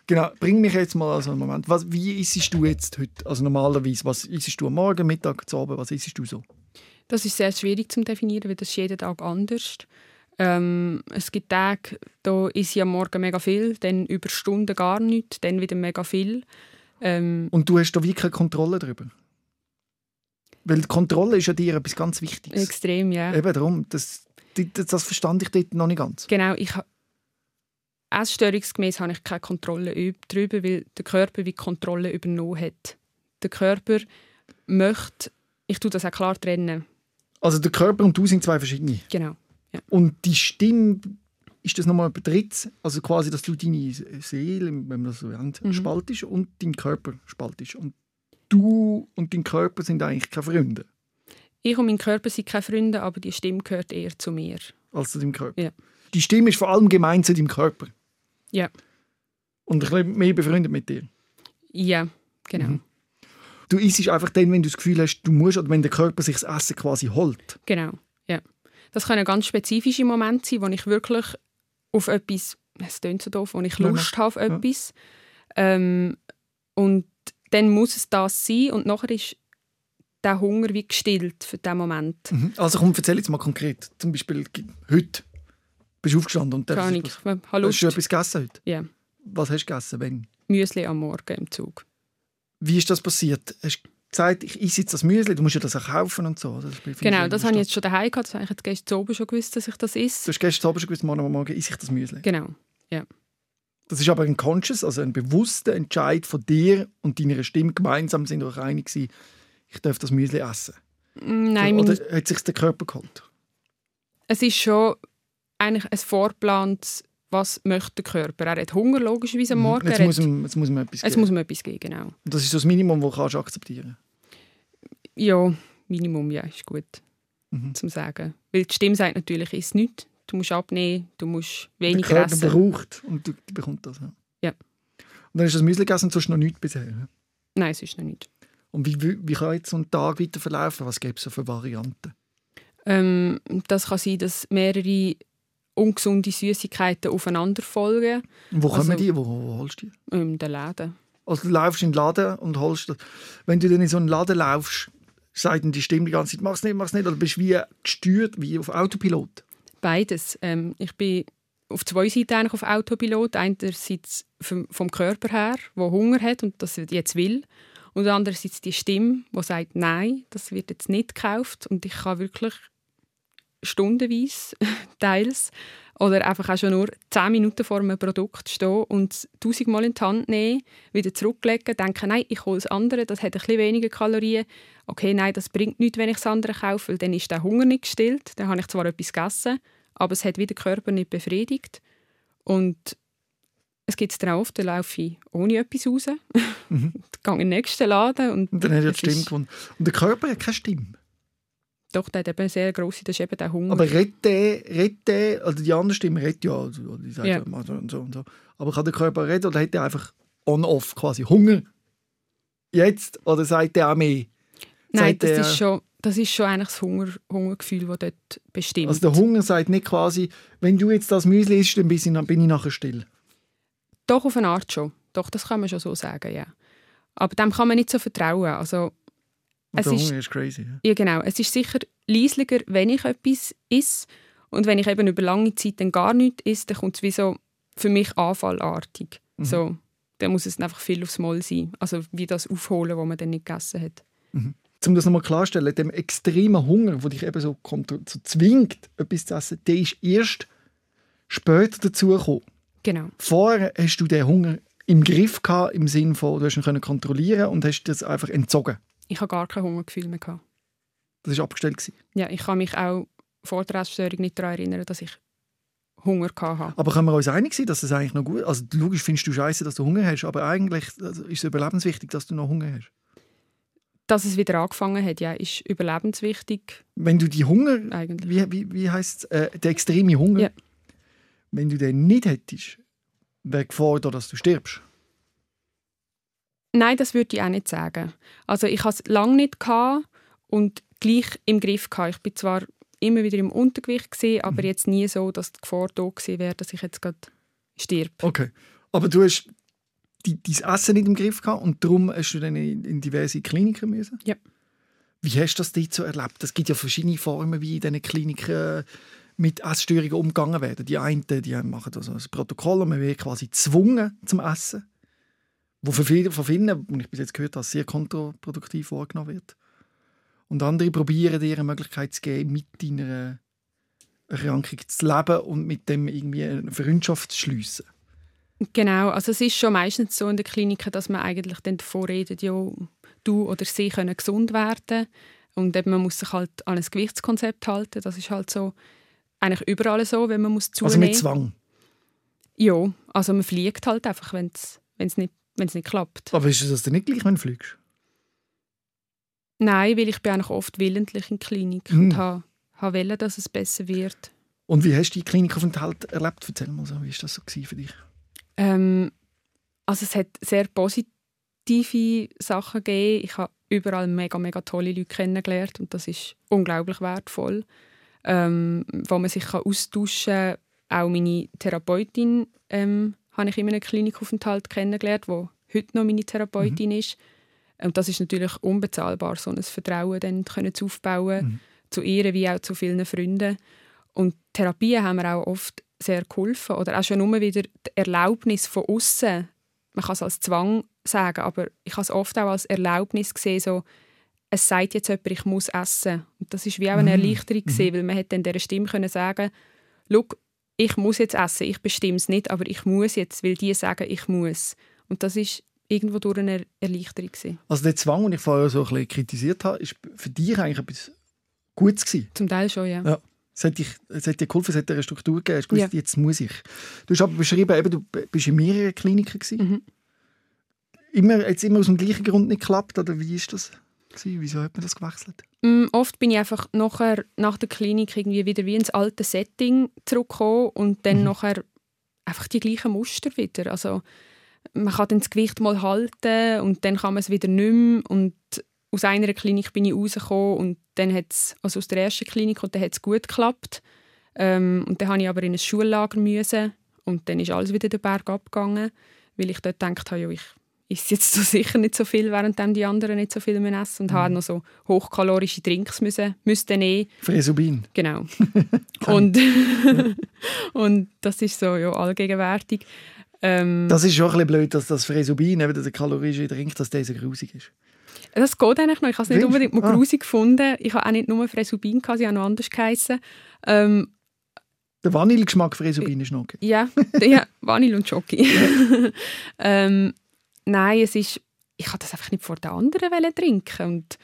Genau, bring mich jetzt mal also einen Moment. Was, wie isst du jetzt heute? Also normalerweise, was isst du am Morgen, Mittag, zu Abend? Was isst du so? Das ist sehr schwierig zu definieren, weil das ist jeden Tag anders. Ähm, es gibt Tage, da ist ich am Morgen mega viel, dann über Stunden gar nichts, dann wieder mega viel. Ähm, Und du hast da wie keine Kontrolle darüber? Weil die Kontrolle ist ja dir etwas ganz Wichtiges. extrem, ja. Eben darum, das, das, das verstand ich dort noch nicht ganz. Genau, ich Essstörungsgemäß habe ich keine Kontrolle üb- darüber, weil der Körper wie Kontrolle übernommen hat. Der Körper möchte, ich tue das auch klar trennen, Also der Körper und du sind zwei verschiedene. genau. Und die Stimme, ist das nochmal etwas Drittes? Also quasi, dass du deine Seele, wenn man das so nennt, Mhm. spaltest und deinen Körper spaltest. Und du und dein Körper sind eigentlich keine Freunde. Ich und mein Körper sind keine Freunde, aber die Stimme gehört eher zu mir. als zu deinem Körper. Ja. Die Stimme ist vor allem gemeint zu deinem Körper. Ja. Und ein bisschen mehr befreundet mit dir. Ja, genau. Mhm. Du isst einfach dann, wenn du das Gefühl hast, du musst, oder wenn der Körper sich das Essen quasi holt. Genau, ja. Das können ganz spezifische Momente sein, wo ich wirklich auf etwas, es klingt so doof, wo ich Lust habe auf Ja. etwas. Ähm, und dann muss es das sein und nachher ist der Hunger wie gestillt für diesen Moment. Mhm. Also komm, erzähl jetzt mal konkret. Zum Beispiel heute bist du aufgestanden und Keine Ahnung, hast du etwas gegessen heute? Ja, Was hast du gegessen? Wenn? Müsli am Morgen im Zug. Wie ist das passiert? Hast du gesagt, ich esse jetzt das Müsli, du musst ja das auch kaufen und so. Das Genau, das habe ich jetzt schon daheim gehabt. Das habe ich jetzt gestern oben schon gewusst, dass ich das Du esse. hast gestern Abend schon gewusst, morgen am Morgen esse ich das Müsli. Genau. Das ist aber ein conscious, also ein bewusster Entscheid von dir und deiner Stimme gemeinsam sind euch einig gewesen, ich darf das Müsli essen. Mm, Nein, Oder meine, hat sich der Körper geholt? es ist schon eigentlich ein Vorplantes, was möchte der Körper. Er hat Hunger, logischerweise am Morgen. Mhm. Jetzt er muss, ihm, jetzt muss ihm etwas es geben. muss mir etwas geben, genau. Das ist so das Minimum, das kannst du akzeptieren Ja, Minimum, ja, ist gut Mhm. zum sagen. Weil die Stimme sagt natürlich, ist nichts. Du musst abnehmen, du musst Der weniger Körper essen. braucht und du du bekommst das. Ja. Ja. Und dann du das Müsli gegessen und sonst noch nichts bisher. Nein, es ist noch nicht. Und wie, wie, wie kann jetzt so ein Tag weiter verlaufen? Was gibt es so für Varianten? Ähm, das kann sein, dass mehrere ungesunde Süßigkeiten aufeinander folgen Und wo kommen Also- die? Wo, wo holst du die? in den Läden. Also du läufst in den Laden und holst das. Wenn du dann in so einen Laden laufst, sagt dann die Stimme die ganze Zeit, mach's nicht, mach's nicht. Oder bist du wie gesteuert, wie auf Autopilot. Beides. Ähm, ich bin auf zwei Seiten eigentlich auf Autopilot. Einerseits vom, vom Körper her, wo Hunger hat und das jetzt will. Und andererseits die Stimme, die sagt, nein, das wird jetzt nicht gekauft. Und ich kann wirklich stundenweise [LAUGHS] teils oder einfach auch schon nur zehn Minuten vor einem Produkt stehen und tausendmal in die Hand nehmen, wieder zurücklegen, denken, nein, ich hole das andere, das hat ein bisschen weniger Kalorien. Okay, nein, das bringt nichts, wenn ich das andere kaufe, weil dann ist der Hunger nicht gestillt. Dann habe ich zwar etwas gegessen, aber es hat wieder der Körper nicht befriedigt. Und es gibt es dann auch oft, da laufe ich ohne etwas raus, Mhm. [LAUGHS] gehe in den nächsten Laden und, Und dann hat er die Stimme gewonnen. Und der Körper hat keine Stimme. Doch, der hat eben sehr grosse, das ist eben der Hunger. Aber redet der, redet der, also die andere Stimme redet ja, also die sagt Ja. so und so und so. Aber kann der Körper reden oder hat er einfach on-off quasi Hunger? Jetzt? Oder sagt er auch mehr? Nein, sagt das der- ist, schon, das ist schon eigentlich das Hunger, Hungergefühl, das dort bestimmt. Also der Hunger sagt nicht quasi, wenn du jetzt das Müsli isst, dann bin ich, dann bin ich nachher still. Doch, auf eine Art schon. Doch, das kann man schon so sagen, ja. Aber dem kann man nicht so vertrauen. Also, Und Es der ist- Hunger ist crazy. Ja. ja genau, es ist sicher leislicher, wenn ich etwas esse. Und wenn ich eben über lange Zeit dann gar nichts esse, dann kommt es wie so für mich anfallartig. Mhm. So, dann muss es einfach viel aufs Mal sein. Also wie das aufholen, was man dann nicht gegessen hat. Um das nochmal klarzustellen, dem extremen Hunger, der dich eben so, so zwingt, etwas zu essen, der ist erst später dazugekommen. Genau. Vorher hast du den Hunger im Griff gehabt, im Sinne von, du hast ihn kontrollieren und hast das einfach entzogen. Ich habe gar kein Hungergefühl mehr gehabt. Das war abgestellt. Gewesen. Ja, ich kann mich auch vor der Essstörung nicht daran erinnern, dass ich Hunger hatte. Aber können wir uns einig sein, dass das eigentlich noch gut Also logisch findest du scheiße, dass du Hunger hast, aber eigentlich also, ist es überlebenswichtig, dass du noch Hunger hast. Dass es wieder angefangen hat, ja, ist überlebenswichtig. Wenn du die Hunger, Eigentlich. wie, wie, wie heißt äh, der extreme Hunger, Ja. wenn du den nicht hättest, wäre Gefahr da, dass du stirbst. Nein, das würde ich auch nicht sagen. Also ich hatte es lange nicht gehabt und gleich im Griff gehabt. Ich bin zwar immer wieder im Untergewicht gewesen, aber jetzt nie so, dass die Gefahr da gewesen wäre, dass ich jetzt gerade stirb. Okay. Aber du hast die, dein Essen nicht im Griff gehabt und darum hast du dann in, in diverse Kliniken müssen? Ja. Wie hast du das dort so erlebt? Es gibt ja verschiedene Formen, wie in diesen Kliniken mit Essstörungen umgegangen werden. Die einen die machen also ein Protokoll und man wird quasi gezwungen zum Essen. Wo für viele, von vielen, wie ich bis jetzt gehört habe, sehr kontraproduktiv wahrgenommen wird. Und andere probieren dir eine Möglichkeit zu geben, mit deiner Erkrankung zu leben und mit dem irgendwie eine Freundschaft zu schliessen. Genau, also es ist schon meistens so in der Klinik, dass man eigentlich dann davor redet, ja, du oder sie können gesund werden und eben man muss sich halt an ein Gewichtskonzept halten. Das ist halt so eigentlich überall so, wenn man muss zunehmen. Also mit Zwang. Ja, also man fliegt halt einfach, wenn es nicht, wenn's nicht klappt. Aber ist das denn nicht gleich, wenn du fliegst? Nein, weil ich bin eigentlich oft willentlich in der Klinik Mhm. und habe ha wollen, dass es besser wird. Und wie hast du die Klinikaufenthalt erlebt? Erzähl mal so, wie war das so für dich? Ähm, also es hat sehr positive Sachen gegeben. Ich habe überall mega, mega tolle Leute kennengelernt und das ist unglaublich wertvoll. Ähm, wo man sich kann austauschen kann. Auch meine Therapeutin ähm, habe ich in einem Klinikaufenthalt kennengelernt, wo heute noch meine Therapeutin ist. Und das ist natürlich unbezahlbar, so ein Vertrauen dann können zu aufbauen, Mhm. zu ihr wie auch zu vielen Freunden. Und Therapien haben mir auch oft sehr geholfen. Oder auch schon nur wieder die Erlaubnis von außen. Man kann es als Zwang sagen, aber ich habe es oft auch als Erlaubnis gesehen, so, es sagt jetzt jemand, ich muss essen. Und das ist wie auch eine Mhm. Erleichterung gewesen, weil man hätte dann dieser Stimme können sagen, «Schau, ich muss jetzt essen, ich bestimme es nicht, aber ich muss jetzt, weil die sagen, ich muss. Und das ist irgendwo durch eine Erleichterung gewesen. Also der Zwang, den ich vorher so ein bisschen kritisiert habe, ist für dich eigentlich etwas Gutes gewesen. Zum Teil schon, ja. Ja. Es hat, dich, es hat dir geholfen, es hat dir eine Struktur gegeben. Hast gewusst, Ja. jetzt muss ich. Du hast aber beschrieben, eben, du bist in mehreren Kliniken gewesen. Mhm. Immer, jetzt immer aus dem gleichen Grund nicht geklappt, oder wie ist das? Gewesen? Wieso hat man das gewechselt? Mm, oft bin ich einfach nachher, nach der Klinik irgendwie wieder wie ins alte Setting zurückgekommen und dann Mhm. nachher einfach die gleichen Muster wieder. Also man kann dann das Gewicht mal halten und dann kann man es wieder nicht mehr. Und aus einer Klinik bin ich rausgekommen und dann hat es, also aus der ersten Klinik, und dann hat es gut geklappt. Ähm, und dann habe ich aber in ein Schullager müssen und dann ist alles wieder den Berg abgegangen, weil ich dort gedacht habe, ja, ich esse jetzt so [LAUGHS] sicher nicht so viel, während die anderen nicht so viel essen müssen und habe noch so hochkalorische Drinks müssen, müsste nehmen. Fresubin. Genau. [LAUGHS] und, [LAUGHS] und das ist so ja, allgegenwärtig. Ähm, Das ist schon ein bisschen blöd, dass das Fresubin, eben der kalorische Drink, dass der so grusig ist. Das geht eigentlich noch. Ich habe es nicht unbedingt mal Ah. grusig gefunden. Ich habe auch nicht nur Fresubin, gehabt, sie haben noch anders geheissen. Ähm, Der Vanillegeschmack Fresubin ist noch okay. ja, ja, Vanille und Schoki. ähm, nein, es ist, ich habe das einfach nicht vor den anderen trinken und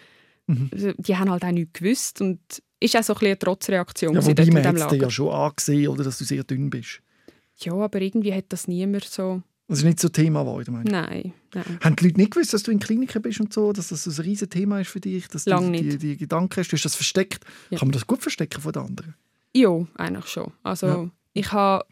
Mhm. die haben halt auch nichts gewusst und ist auch so ein bisschen eine Trotzreaktion Ja, wobei man hat ja schon angesehen, oder, dass du sehr dünn bist. Ja, aber irgendwie hat das niemand so... Das ist nicht so Thema geworden, meine ich. Nein, nein. Haben die Leute nicht gewusst, dass du in Kliniken bist und so, dass das ein riesen Thema ist für dich, dass Lang du die, nicht. die Gedanken hast, du hast das versteckt. Ja. Kann man das gut verstecken von den anderen? Ja, eigentlich schon. Also Ja. ich habe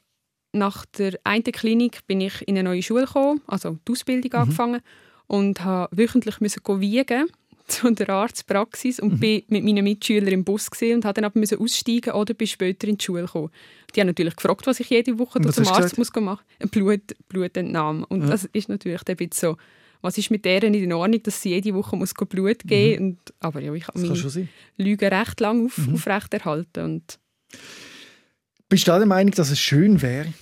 nach der einen Klinik bin ich in eine neue Schule gekommen, also die Ausbildung angefangen und habe wöchentlich müssen wiegen [LAUGHS] zu der Arztpraxis und bin mit meinen Mitschülern im Bus gesehen und habe dann aber müssen aussteigen oder bin später in die Schule gekommen. Die haben natürlich gefragt, was ich jede Woche zum Arzt muss gehen machen. Blut, Blutentnahme. Und Ja. das ist natürlich ein bisschen so, was ist mit deren in Ordnung, dass sie jede Woche muss Blut geben und, Aber ja, ich habe meine schon sein. Lüge recht lang auf, aufrechterhalten und Bist du der Meinung, dass es schön wäre,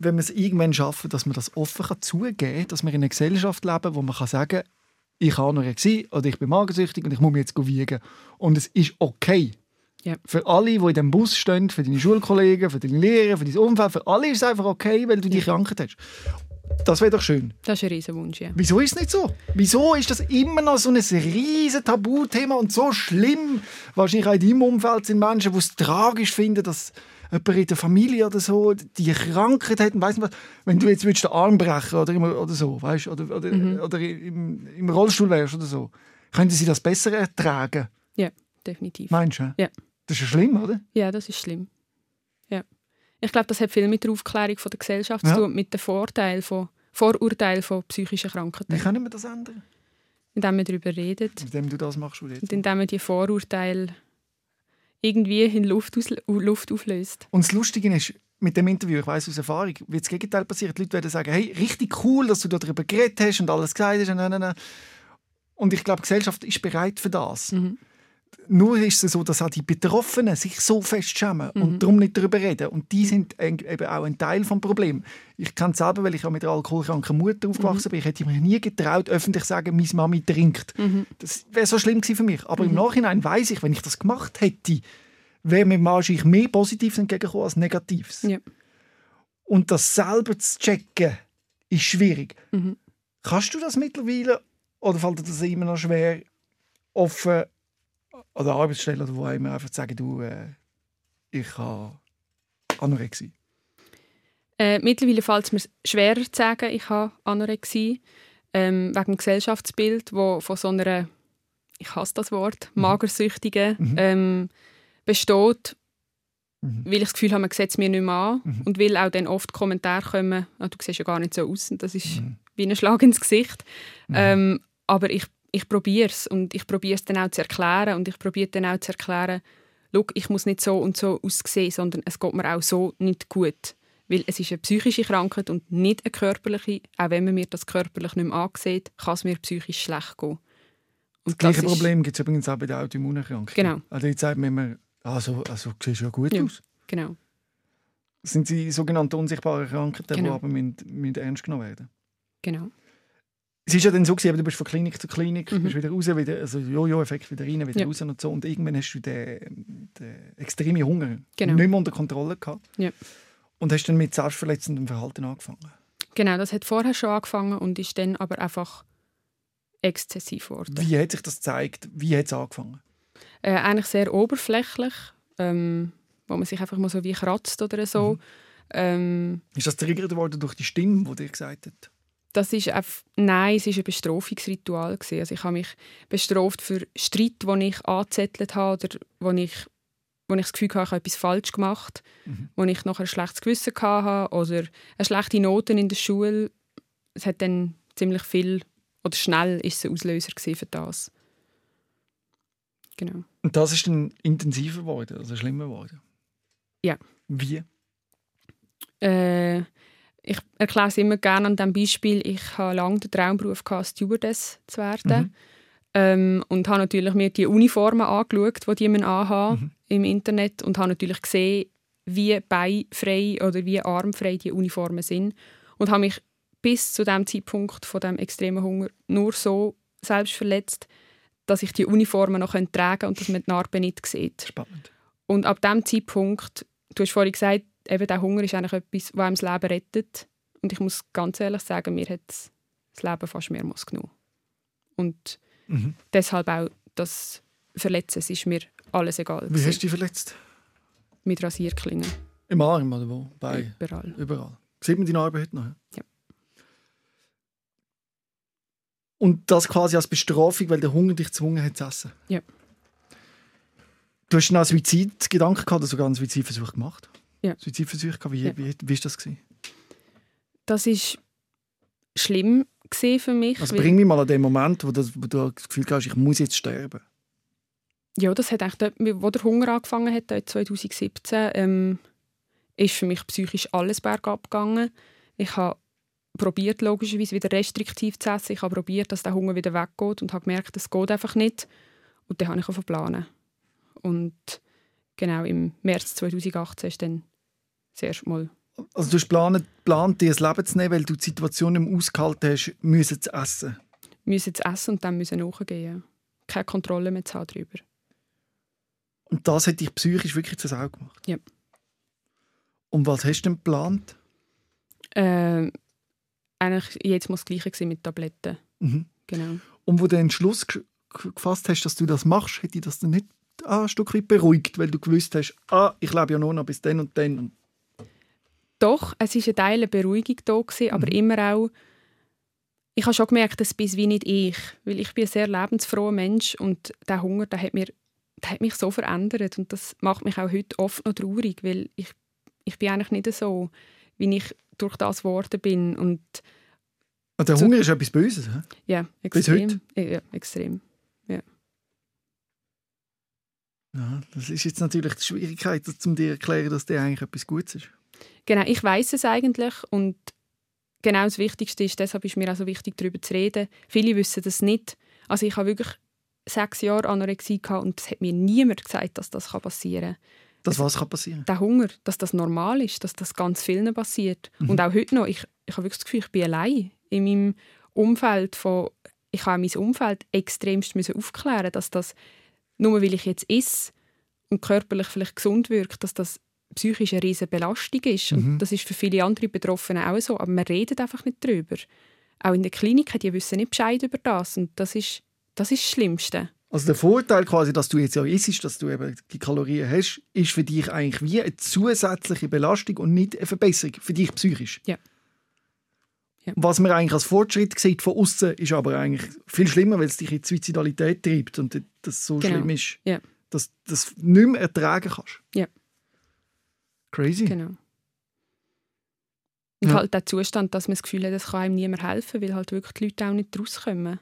wenn wir es irgendwann schaffen, dass man das offen kann zugeben kann, dass wir in einer Gesellschaft leben, wo man kann sagen ich habe Anorexie oder ich bin magersüchtig und ich muss mich jetzt wiegen. Und es ist okay. Ja. Für alle, die in diesem Bus stehen, für deine Schulkollegen, für deine Lehrer, für dein Umfeld, für alle ist es einfach okay, weil du die Krankheit hast. Das wäre doch schön. Das ist ein Riesenwunsch, ja. Wieso ist es nicht so? Wieso ist das immer noch so ein riesen Tabuthema und so schlimm? Wahrscheinlich auch in deinem Umfeld sind Menschen, die es tragisch finden, dass jemand in der Familie oder so die Krankheit hat. Weiss nicht was. Wenn du jetzt den Arm brechen oder, immer, oder so, weißt, oder, oder, Mhm. oder im, im Rollstuhl wärst oder so, könnten sie das besser ertragen? Ja, definitiv. Meinst du? Ja. Das ist ja schlimm, oder? Ja, das ist schlimm. Ja. Ich glaube, das hat viel mit der Aufklärung von der Gesellschaft Ja. zu tun, mit den Vorteilen von, Vorurteilen von psychischen Krankheiten. Wie können wir das ändern? Indem man darüber redet Indem du das machst, jetzt und indem man die Vorurteile irgendwie in Luft, aus, Luft auflöst. Und das Lustige ist, mit dem Interview, ich weiß aus Erfahrung, wird das Gegenteil passieren. Die Leute werden sagen, hey, richtig cool, dass du darüber geredet hast und alles gesagt hast. Und ich glaube, die Gesellschaft ist bereit für das. Mhm. Nur ist es so, dass auch die Betroffenen sich so fest schämen und darum nicht darüber reden. Und die sind eben auch ein Teil des Problems. Ich kenne es selber, weil ich auch mit einer alkoholkranken Mutter aufgewachsen bin. Ich hätte mir nie getraut, öffentlich zu sagen, meine Mami trinkt. Das wäre so schlimm gewesen für mich. Aber im Nachhinein weiß ich, wenn ich das gemacht hätte, wäre mir wahrscheinlich mehr Positives entgegengekommen als Negatives. Ja. Und das selber zu checken, ist schwierig. Mhm. Kannst du das mittlerweile oder fällt dir das immer noch schwer, offen an der Arbeitsstelle oder wo immer einfach sagen, du, äh, ich habe Anorexie? Äh, mittlerweile fällt es mir schwerer zu sagen, ich habe Anorexie, ähm, wegen dem Gesellschaftsbild, wo von so einer, ich hasse das Wort, Magersüchtigen Mhm. ähm, besteht, Mhm. weil ich das Gefühl habe, man sieht es mir nicht mehr an Mhm. und weil auch dann oft Kommentare kommen, «Ah, du siehst ja gar nicht so aus und das ist Mhm. wie ein Schlag ins Gesicht. Mhm. Ähm, aber ich, ich probiere es und ich probiere es dann auch zu erklären und ich probiere dann auch zu erklären, «Schau, ich muss nicht so und so aussehen, sondern es geht mir auch so nicht gut. Weil es ist eine psychische Krankheit und nicht eine körperliche. Auch wenn man mir das körperlich nicht mehr ansieht, kann es mir psychisch schlecht gehen. Und Das gleiche ist- Problem gibt es übrigens auch bei der Autoimmunerkrankung. Genau. Also jetzt sagt man immer, also, also siehst ja gut Ja. aus. Genau. Das sind die sogenannten unsichtbaren Krankheiten, die Genau. aber müssen, müssen ernst genommen werden genau. Es ist ja dann so, gewesen, du bist von Klinik zu Klinik, Mhm. bist wieder raus, wieder, also Jojo-Effekt wieder rein, wieder Ja. raus und so. Und irgendwann hast du den, den extremen Hunger Genau. nicht mehr unter Kontrolle gehabt. Ja. Und hast dann mit selbstverletzendem Verhalten angefangen. Genau, das hat vorher schon angefangen und ist dann aber einfach exzessiv geworden. Wie hat sich das gezeigt? Wie hat es angefangen? Äh, eigentlich sehr oberflächlich, ähm, wo man sich einfach mal so wie kratzt oder so. Mhm. Ähm, Ist das triggert worden durch die Stimme, die dir gesagt hat? Das ist einfach, nein, es ist ein Bestrafungsritual gewesen. Also ich habe mich bestraft für Streit, den ich angezettelt habe oder wo ich, wo ich das Gefühl hatte, ich habe etwas falsch gemacht, Mhm. wo ich nachher ein schlechtes Gewissen hatte oder eine schlechte Noten in der Schule. Es hat dann ziemlich viel oder schnell ist es ein Auslöser für das. Genau. Und das ist dann intensiver geworden, also schlimmer geworden? Ja. Wie? Äh, ich erkläre es immer gerne an diesem Beispiel. Ich habe lange den Traumberuf gehabt, Stewardess zu werden. Mhm. Ähm, und habe natürlich mir die Uniformen angeschaut, die die anhaben Mhm. im Internet und habe natürlich gesehen, wie beinfrei oder wie armfrei die Uniformen sind und habe mich bis zu dem Zeitpunkt von dem extremen Hunger nur so selbst verletzt, dass ich die Uniformen noch tragen könnte und dass man die Narben nicht sieht. Spannend. Und ab dem Zeitpunkt, du hast vorhin gesagt, eben der Hunger ist eigentlich etwas, was einem das Leben rettet. Und ich muss ganz ehrlich sagen, mir hat das Leben fast mehrmals genommen. Und Mhm. deshalb auch das Verletzen, es ist mir alles egal. Wie gewesen. hast du dich verletzt? Mit Rasierklingen, Im Arm oder wo? Bei? überall. Überall. Sieht man die Narbe heute noch? Ja. Und das quasi als Bestrafung, weil der Hunger dich gezwungen hat zu essen? Ja. Du hast auch Suizidgedanken gehabt oder sogar einen Suizidversuch gemacht? Ja. Suizidversuch gehabt. Wie, Ja. wie, wie ist das gewesen? Das ist schlimm für mich. Also bring mich mal an den Moment, wo, das, wo du das Gefühl hast, ich muss jetzt sterben. Ja, das hat eigentlich, dort, wo der Hunger angefangen hat, dort 2017, ähm, ist für mich psychisch alles bergab gegangen. Ich habe probiert logischerweise wieder restriktiv zu essen. Ich habe probiert, dass der Hunger wieder weggeht und habe gemerkt, es geht einfach nicht. Und dann habe ich angefangen planen. Und genau im März 2018 ist dann das erste Mal Also du hast geplant, geplant, dir das Leben zu nehmen, weil du die Situation mehr ausgehalten hast, müssen zu essen. müssen zu essen und dann müssen nachgehen. Keine Kontrolle mehr zu haben darüber. Und das hat dich psychisch wirklich zur Sau gemacht? Ja. Und was hast du denn geplant? Äh, eigentlich jetzt muss das Gleiche mit Tabletten. Mhm. Genau. Und wo du den ge- gefasst hast, dass du das machst, hätte dich das dann nicht ein Stück weit beruhigt, weil du gewusst hast, ah, ich lebe ja nur noch bis dann und dann. Und Doch, es war ein Teil eine Beruhigung da, gewesen, aber immer auch, ich habe schon gemerkt, das bin wie nicht ich, weil ich bin ein sehr lebensfroher Mensch und der Hunger, der hat, mir, der hat mich so verändert und das macht mich auch heute oft noch traurig, weil ich, ich bin eigentlich nicht so, wie ich durch das geworden bin und Ah, der So- Hunger ist etwas Böses. hä? ja, Bis extrem. Ja, ja, extrem. Ja, das ist jetzt natürlich die Schwierigkeit, um dir zu erklären, dass der eigentlich etwas Gutes ist. Genau, ich weiß es eigentlich und genau das Wichtigste ist, deshalb ist mir auch so wichtig, darüber zu reden. Viele wissen das nicht. Also ich habe wirklich sechs Jahre Anorexie gehabt und es hat mir niemand gesagt, dass das passieren kann. Das was kann passieren. Der Hunger, dass das normal ist, dass das ganz vielen passiert. Mhm. Und auch heute noch, ich, ich habe wirklich das Gefühl, ich bin allein in meinem Umfeld von, ich habe mein Umfeld extremst müssen aufklären, dass das, nur weil ich jetzt esse und körperlich vielleicht gesund wirkt, dass das psychisch eine riesige Belastung ist. Mhm. Und das ist für viele andere Betroffene auch so, aber man redet einfach nicht darüber. Auch in der Klinik, die wissen nicht Bescheid über das und das ist das, ist das Schlimmste. Also der Vorteil quasi, dass du jetzt ja isst, dass du eben die Kalorien hast, ist für dich eigentlich wie eine zusätzliche Belastung und nicht eine Verbesserung für dich psychisch. Ja. Ja. Was man eigentlich als Fortschritt sieht von außen, ist aber eigentlich viel schlimmer, weil es dich in die Suizidalität treibt und das so Genau. schlimm ist, Ja. dass du das nicht mehr ertragen kannst. Ja. Crazy. Genau. Und Ja. halt der Zustand, dass man das Gefühl hat, es kann einem niemand helfen, weil halt wirklich die Leute auch nicht rauskommen.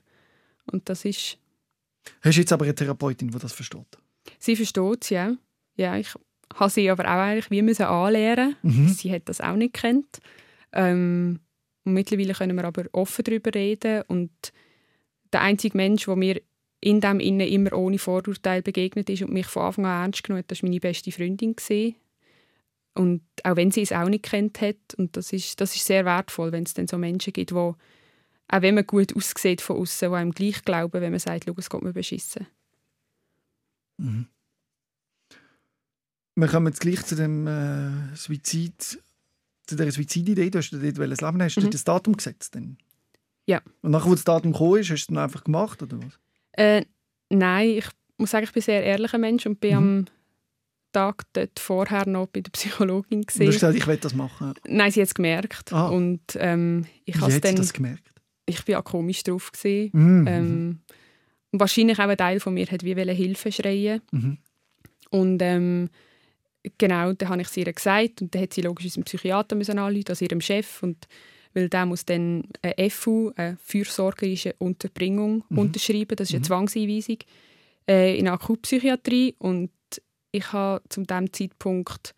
Und das ist, Hast du jetzt aber eine Therapeutin, die das versteht? sie versteht es, ja. Ja, ich habe sie aber auch eigentlich wie müssen anlernen. Mhm. Sie hat das auch nicht gekannt. Ähm, und mittlerweile können wir aber offen darüber reden und der einzige Mensch, der mir in dem Innen immer ohne Vorurteil begegnet ist und mich von Anfang an ernst genommen hat, das war meine beste Freundin. Gewesen. Und auch wenn sie es auch nicht kennt hat, und das ist, das ist sehr wertvoll, wenn es dann so Menschen gibt, die, auch wenn man gut aussieht von außen, die einem gleich glauben, wenn man sagt, es geht mir beschissen. Mhm. Wir kommen jetzt gleich zu dem äh, Suizid, zu der Suizididee. Du hast dir dort welches Leben hast du Mhm. das Datum gesetzt? Dann? Ja. Und nachdem wo das Datum gekommen ist, hast du es dann einfach gemacht oder was? Äh, nein, ich muss sagen, ich bin ein sehr ehrlicher Mensch und bin Mhm. am Tag dort vorher noch bei der Psychologin. Du hast gesagt, ich will das machen. Nein, sie hat es gemerkt. Ah. Und ähm, ich, Wie hat sie das gemerkt? ich bin auch komisch drauf. Gewesen. Mhm. Ähm, und wahrscheinlich auch ein Teil von mir hat wie wollte Hilfe schreien. Mhm. Und ähm, genau, dann habe ich es ihr gesagt und dann hat sie logisch unseren Psychiater müssen anrufen, also ihrem Chef. Und weil der muss dann eine FU, eine fürsorgerische Unterbringung, Mhm. unterschreiben. Das ist eine Mhm. Zwangseinweisung äh, in der Akutpsychiatrie. Und ich habe zu dem Zeitpunkt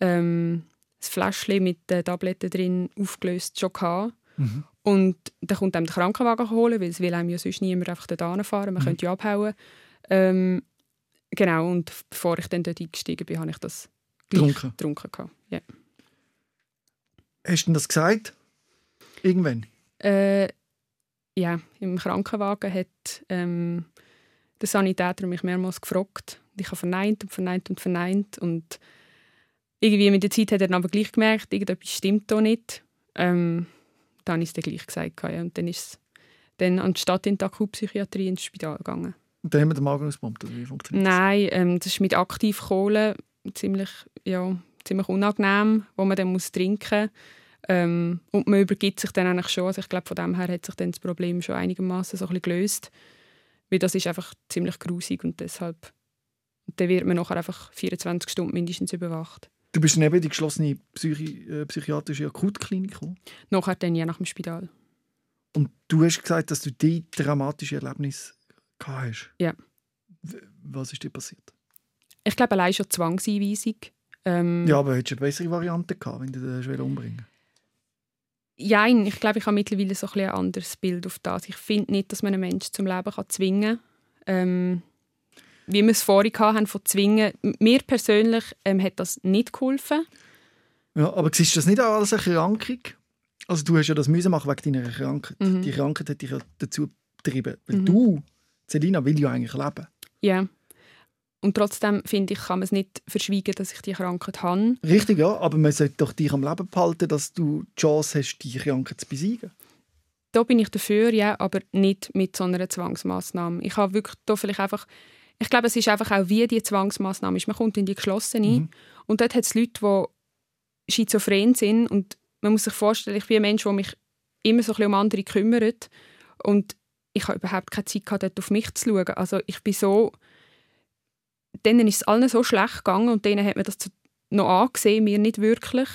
ähm, das Fläschchen mit den Tabletten drin aufgelöst schon gehabt. Mhm. Und dann kommt einem der Krankenwagen holen, weil es will einem ja sonst niemand einfach da fahren. Man Mhm. könnte ja abhauen. Ähm, genau, und bevor ich dann dort eingestiegen bin, habe ich das Getrunken. getrunken. gehabt. Ja. Hast du das gesagt? Irgendwann? Äh, ja, im Krankenwagen hat ähm, der Sanitäter mich mehrmals gefragt. Ich habe verneint und verneint und verneint. Und irgendwie mit der Zeit hat er dann aber gleich gemerkt, irgendetwas stimmt da nicht. Ähm, dann es dann gleich gesagt. Ja. Und dann ist es dann anstatt in die Akutpsychiatrie ins Spital gegangen. Und dann haben wir den Magen ausgepumpt, oder wie funktioniert das? Nein, ähm, das ist mit Aktivkohle ziemlich, ja, ziemlich unangenehm, wo man dann muss trinken muss. Ähm, und man übergibt sich dann eigentlich schon. Also ich glaube, von dem her hat sich dann das Problem schon einigermaßen so ein bisschen gelöst. Weil das ist einfach ziemlich grusig und deshalb und dann wird man nachher einfach 24 Stunden mindestens überwacht. Du bist dann eben in die geschlossene Psychi äh, psychiatrische Akutklinik gekommen. Nachher dann ja nach dem Spital. Und du hast gesagt, dass du die dramatische Erlebnis gehabt hast. Ja. W- Was ist dir passiert? Ich glaube, allein schon Zwangseinweisung. Ähm, Ja, aber hättest du eine bessere Variante gehabt, wenn du den hast umbringen Jein, ich glaube, ich habe mittlerweile so ein, ein anderes Bild auf das. Ich finde nicht, dass man einen Menschen zum Leben kann zwingen kann. Ähm, wie wir es vorhin hatten, von zwingen. Mir persönlich ähm, hat das nicht geholfen. Ja, aber siehst du das nicht auch als eine Erkrankung? Also du hast ja das müssen machen wegen deiner Krankheit. Mhm. Die Krankheit hat dich ja dazu getrieben. Weil Mhm. du, Selina, will ja eigentlich leben. Ja. Und trotzdem finde ich, kann man es nicht verschweigen, dass ich die Krankheit habe. Richtig, ja. Aber man sollte doch dich am Leben behalten, dass du die Chance hast, die Krankheit zu besiegen. Da bin ich dafür, ja, aber nicht mit so einer Zwangsmaßnahme. Ich habe wirklich da vielleicht einfach ich glaube, es ist einfach auch, wie die Zwangsmaßnahme ist. Man kommt in die geschlossene mhm. und dort hat es Leute, die schizophren sind und man muss sich vorstellen, ich bin ein Mensch, der mich immer so ein bisschen um andere kümmert und ich habe überhaupt keine Zeit gehabt, dort auf mich zu schauen. Also ich bin so denen ist es allen so schlecht gegangen und denen hat man das noch angesehen, mir nicht wirklich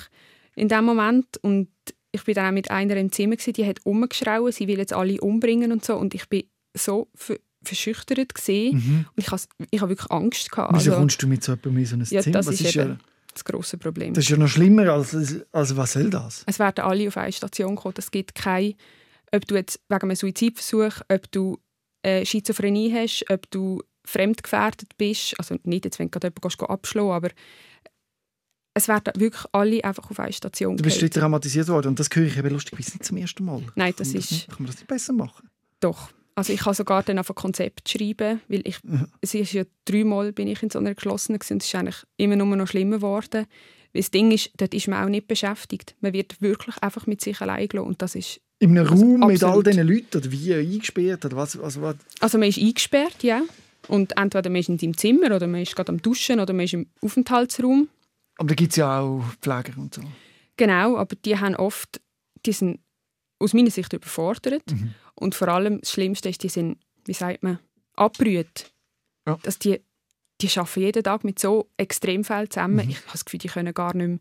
in dem Moment. Und ich bin dann auch mit einer im Zimmer, gewesen, die hat umgeschrauen, sie will jetzt alle umbringen und so. Und ich bin so verschüchtert gesehen mhm. und ich habe ich hab wirklich Angst gehabt. Wieso also, kommst du mit so jemandem in so ein ja, Zimmer? Das was ist, ist ja das große Problem. Das ist ja noch schlimmer als, als was soll das? Es werden alle auf eine Station kommen. Es gibt keine, ob du jetzt wegen einem Suizidversuch, ob du äh, Schizophrenie hast, ob du fremdgefährdet bist, also nicht jetzt, wenn du gerade jemanden abschlagen aber es werden wirklich alle einfach auf eine Station Du bist nicht traumatisiert worden und das höre ich eben lustigerweise nicht zum ersten Mal. Nein, das kann ist... Das kann man das nicht besser machen? Doch. Also ich kann sogar dann auf ein Konzept schreiben, weil ich, ja. es ist ja dreimal bin ich in so einer geschlossenen und es ist eigentlich immer nur noch schlimmer geworden. das Ding ist, dort ist man auch nicht beschäftigt. Man wird wirklich einfach mit sich allein gelassen und das ist in einem also Raum mit all diesen Leuten oder wie eingesperrt oder was, also was? Also man ist eingesperrt, ja. Und entweder man ist in seinem Zimmer oder man ist gerade am Duschen oder man ist im Aufenthaltsraum. Aber da gibt es ja auch Pfleger und so. Genau, aber die haben oft, die sind aus meiner Sicht überfordert. Mhm. Und vor allem das Schlimmste ist, die sind, wie sagt man, abbrüht. Ja. Dass die, die arbeiten jeden Tag mit so extrem viel zusammen. Mhm. Ich habe das Gefühl, die können gar nicht mehr,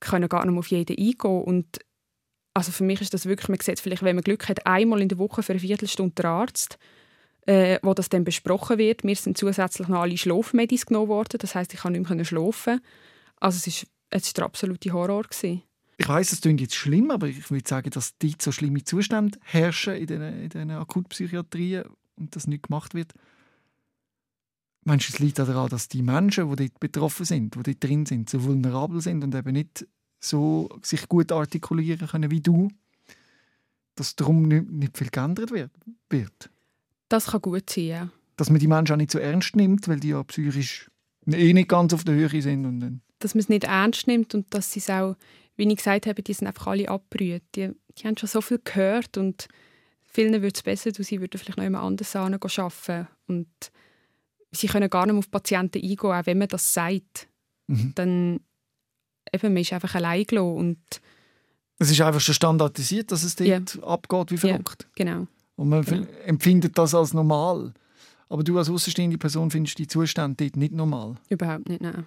können gar nicht mehr auf jeden eingehen. Und also für mich ist das wirklich, man sieht vielleicht, wenn man Glück hat, einmal in der Woche für eine Viertelstunde der Arzt äh, wo das dann besprochen wird. Mir sind zusätzlich noch alle Schlafmedis genommen worden, das heißt, ich konnte nicht mehr schlafen. Also es ist, es ist der absolute Horror gewesen. Ich weiß, es klingt jetzt schlimm, aber ich würde sagen, dass dort so schlimme Zustände herrschen in den, in den Akutpsychiatrien und das nicht gemacht wird. Meinst du, es liegt daran, dass die Menschen, die dort betroffen sind, die dort drin sind, so vulnerabel sind und eben nicht so sich gut artikulieren können wie du, dass darum nicht, nicht viel geändert wird? Das kann gut sein, ja. Dass man die Menschen auch nicht so ernst nimmt, weil die ja psychisch eh nicht ganz auf der Höhe sind. Und dann dass man es nicht ernst nimmt und dass sie es auch, wie ich gesagt habe, die sind einfach alle abgerührt. Die, die haben schon so viel gehört und vielen würde es besser tun, sie würden vielleicht noch jemand anders arbeiten und sie können gar nicht auf Patienten eingehen, auch wenn man das sagt. Mhm. Dann eben, man ist einfach allein gelassen und es ist einfach schon standardisiert, dass es dort yeah. abgeht wie verrückt. Ja, genau. Und man genau. empfindet das als normal. Aber du als außenstehende Person findest die Zustände dort nicht normal? Überhaupt nicht, nein.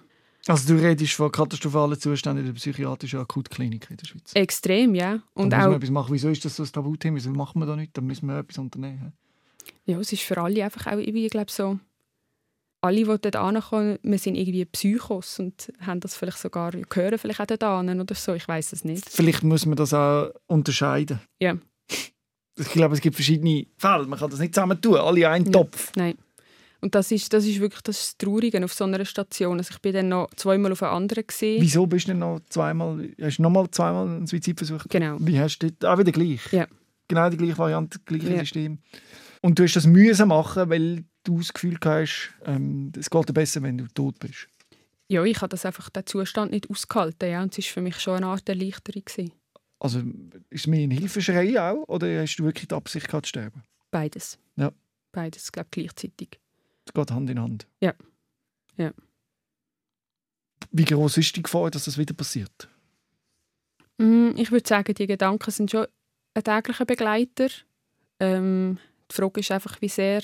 Also du redest von katastrophalen Zuständen in der psychiatrischen Akutklinik in der Schweiz? Extrem, ja. Und da auch, etwas machen. Wieso ist das so ein Tabuthema? Wieso machen wir da nicht? Da müssen wir etwas unternehmen. Ja, es ist für alle einfach auch irgendwie, ich glaube so, alle, die dort ankommen, wir sind irgendwie Psychos und haben das vielleicht sogar, gehören vielleicht auch dort an oder so, ich weiß es nicht. Vielleicht muss man das auch unterscheiden. Ja ich glaube, es gibt verschiedene Fälle. Man kann das nicht zusammen tun, alle in einen ja. Topf. Nein. Und das ist, das ist wirklich das Traurige auf so einer Station. Also ich bin dann noch zweimal auf einer anderen gesehen. Wieso bist du noch zweimal, hast du noch mal zweimal einen Suizidversuch? Genau. Wie hast du das? Auch wieder gleich? Ja. Genau die gleiche Variante, das gleiche ja. System. Und du hast das mühsam machen, weil du das Gefühl hast, ähm, es geht dir besser, wenn du tot bist. Ja, ich habe das einfach den Zustand nicht ausgehalten. Ja. Und es war für mich schon eine Art Erleichterung. Gewesen. Also ist es mehr ein Hilfeschrei auch oder hast du wirklich die Absicht gehabt, zu sterben? Beides. Ja. Beides, glaube gleichzeitig. Es geht Hand in Hand. Ja. ja. Wie groß ist die Gefahr, dass das wieder passiert? Mm, ich würde sagen, die Gedanken sind schon ein täglicher Begleiter. Ähm, die Frage ist einfach, wie sehr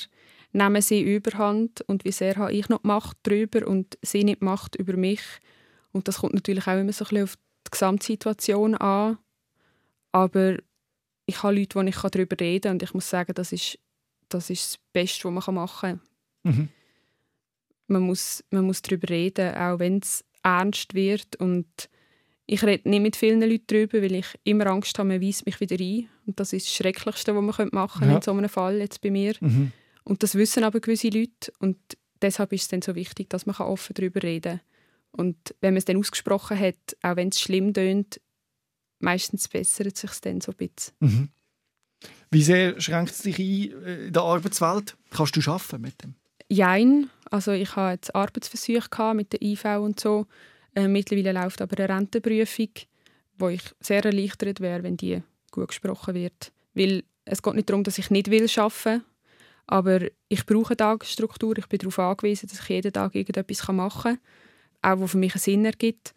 nehmen sie Überhand und wie sehr habe ich noch Macht darüber und sie nicht Macht über mich. Und das kommt natürlich auch immer so ein bisschen auf die Gesamtsituation an. Aber ich habe Leute, wo ich darüber reden kann und ich muss sagen, das ist das, ist das Beste, was man machen kann. Mhm. Man, muss, man muss darüber reden, auch wenn es ernst wird. Und ich rede nicht mit vielen Leuten darüber, weil ich immer Angst habe, man weist mich wieder ein. Und das ist das Schrecklichste, was man machen könnte ja. in so einem Fall jetzt bei mir. Mhm. Und das wissen aber gewisse Leute. Und deshalb ist es dann so wichtig, dass man offen darüber reden kann. Und wenn man es dann ausgesprochen hat, auch wenn es schlimm tönt, meistens bessert es sich dann so ein bisschen. Mhm. Wie sehr schränkt es dich ein äh, in der Arbeitswelt? Kannst du arbeiten mit dem? Jein. Also ich hatte jetzt Arbeitsversuche mit der IV und so. Äh, mittlerweile läuft aber eine Rentenprüfung, wo ich sehr erleichtert wäre, wenn die gut gesprochen wird. Weil es geht nicht darum, dass ich nicht will arbeiten aber ich brauche eine Tagesstruktur. Ich bin darauf angewiesen, dass ich jeden Tag irgendetwas machen kann, auch was für mich einen Sinn ergibt.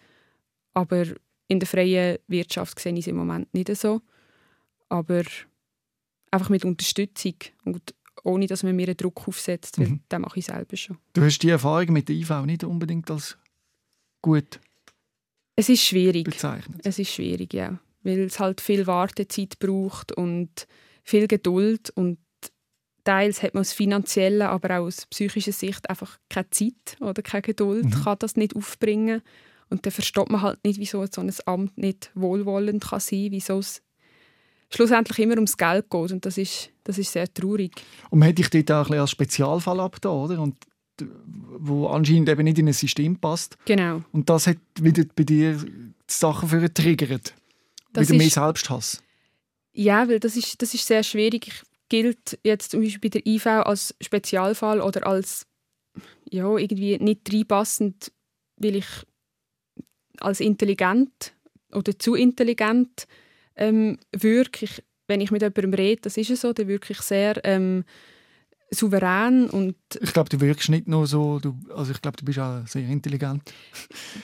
Aber in der freien Wirtschaft sehe ich es im Moment nicht so. Aber einfach mit Unterstützung und ohne, dass man mir einen Druck aufsetzt, weil mhm. das mache ich selber schon. Du hast die Erfahrung mit der IV nicht unbedingt als gut es ist schwierig. bezeichnet. Es ist schwierig, ja. Weil es halt viel Wartezeit braucht und viel Geduld und teils hat man aus finanzieller, aber auch aus psychischer Sicht einfach keine Zeit oder keine Geduld, mhm. kann das nicht aufbringen. Und dann versteht man halt nicht, wieso so ein Amt nicht wohlwollend kann sein kann, wieso es schlussendlich immer ums Geld geht. Und das ist, das ist sehr traurig. Und man hätte dich dort auch ein als Spezialfall abgetan, oder? Und wo anscheinend eben nicht in ein System passt. Genau. Und das hat wieder bei dir die Sachen für getriggert. wieder mehr Selbsthass. Ja, weil das ist, das ist sehr schwierig. Ich gilt jetzt zum Beispiel bei der IV als Spezialfall oder als ja, irgendwie nicht reinpassend, weil ich als intelligent oder zu intelligent ähm, wirke. Ich, wenn ich mit jemandem rede, das ist es so, dann wirklich sehr ähm, souverän und ich glaube, du wirkst nicht nur so, du, also ich glaube, du bist auch sehr intelligent.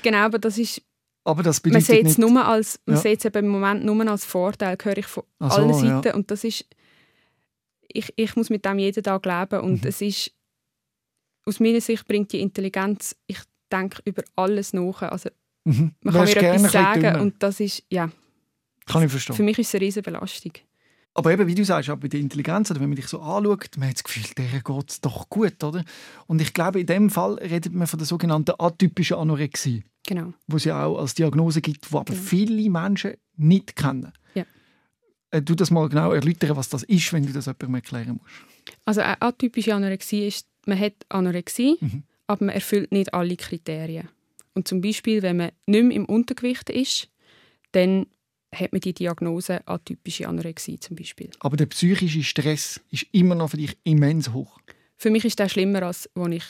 Genau, aber das ist aber das man sieht es nur als man ja. sieht es im Moment nur als Vorteil, höre ich von so, allen Seiten ja. und das ist ich, ich muss mit dem jeden Tag leben und mhm. es ist aus meiner Sicht bringt die Intelligenz, ich denke über alles nach. Also mhm. man kann mir etwas sagen und das ist, ja. Kann ich verstehen. Für mich ist es eine riesige Belastung. Aber eben, wie du sagst, auch bei der Intelligenz, oder wenn man dich so anschaut, man hat das Gefühl, der geht es doch gut, oder? Und ich glaube, in dem Fall redet man von der sogenannten atypischen Anorexie. Genau. Wo es ja auch als Diagnose gibt, die aber genau. viele Menschen nicht kennen. Äh, du das mal genau erläutern, was das ist, wenn du das jemandem erklären musst. Also eine atypische Anorexie ist, man hat Anorexie, mhm. aber man erfüllt nicht alle Kriterien. Und zum Beispiel, wenn man nicht mehr im Untergewicht ist, dann hat man die Diagnose atypische Anorexie zum Beispiel. Aber der psychische Stress ist immer noch für dich immens hoch. Für mich ist das schlimmer, als als ich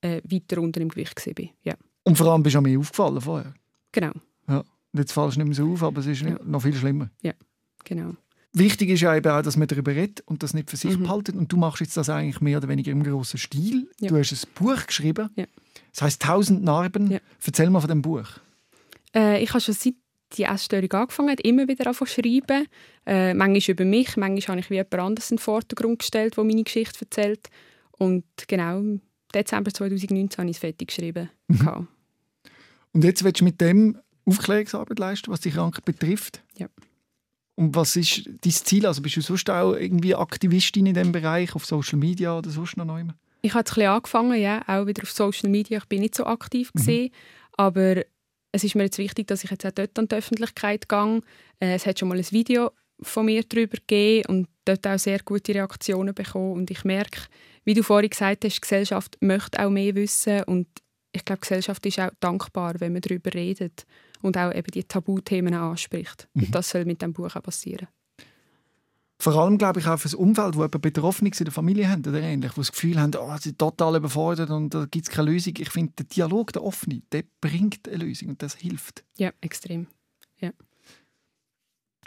äh, weiter unter im Gewicht war. Ja. Und vor allem bist du mir aufgefallen vorher. Genau. Ja. Jetzt fallst du nicht mehr so auf, aber es ist ja. noch viel schlimmer. Ja. Genau. Wichtig ist ja eben auch, dass man darüber redet und das nicht für sich mhm. behaltet. Und du machst jetzt das eigentlich mehr oder weniger im grossen Stil. Ja. Du hast ein Buch geschrieben. Ja. Das heißt «Tausend Narben». Ja. Erzähl mal von dem Buch. Äh, ich habe schon seit die Essstörung angefangen immer wieder zu schreiben. Äh, manchmal über mich, manchmal habe ich wie jemand anderes in den Vordergrund gestellt, der meine Geschichte erzählt. Und genau im Dezember 2019 habe ich es fertig geschrieben. Mhm. Und jetzt willst du mit dem Aufklärungsarbeit leisten, was die Krankheit betrifft? Ja. Und was ist dein Ziel? Also bist du sonst auch irgendwie Aktivistin in diesem Bereich, auf Social Media oder sonst noch neu? Ich habe jetzt ein angefangen, ja, auch wieder auf Social Media. Ich bin nicht so aktiv mhm. aber es ist mir jetzt wichtig, dass ich jetzt auch dort an die Öffentlichkeit gehe. Äh, es hat schon mal ein Video von mir darüber gegeben und dort auch sehr gute Reaktionen bekommen. Und ich merke, wie du vorhin gesagt hast, die Gesellschaft möchte auch mehr wissen und ich glaube, die Gesellschaft ist auch dankbar, wenn man darüber redet und auch eben die Tabuthemen anspricht. Mhm. Und das soll mit dem Buch auch passieren. Vor allem, glaube ich, auch für das Umfeld, wo Betroffene in der Familie haben oder ähnlich, die das Gefühl haben, oh, sie sind total überfordert und da gibt es keine Lösung. Ich finde, der Dialog, der offene, der bringt eine Lösung und das hilft. Ja, extrem. Ja.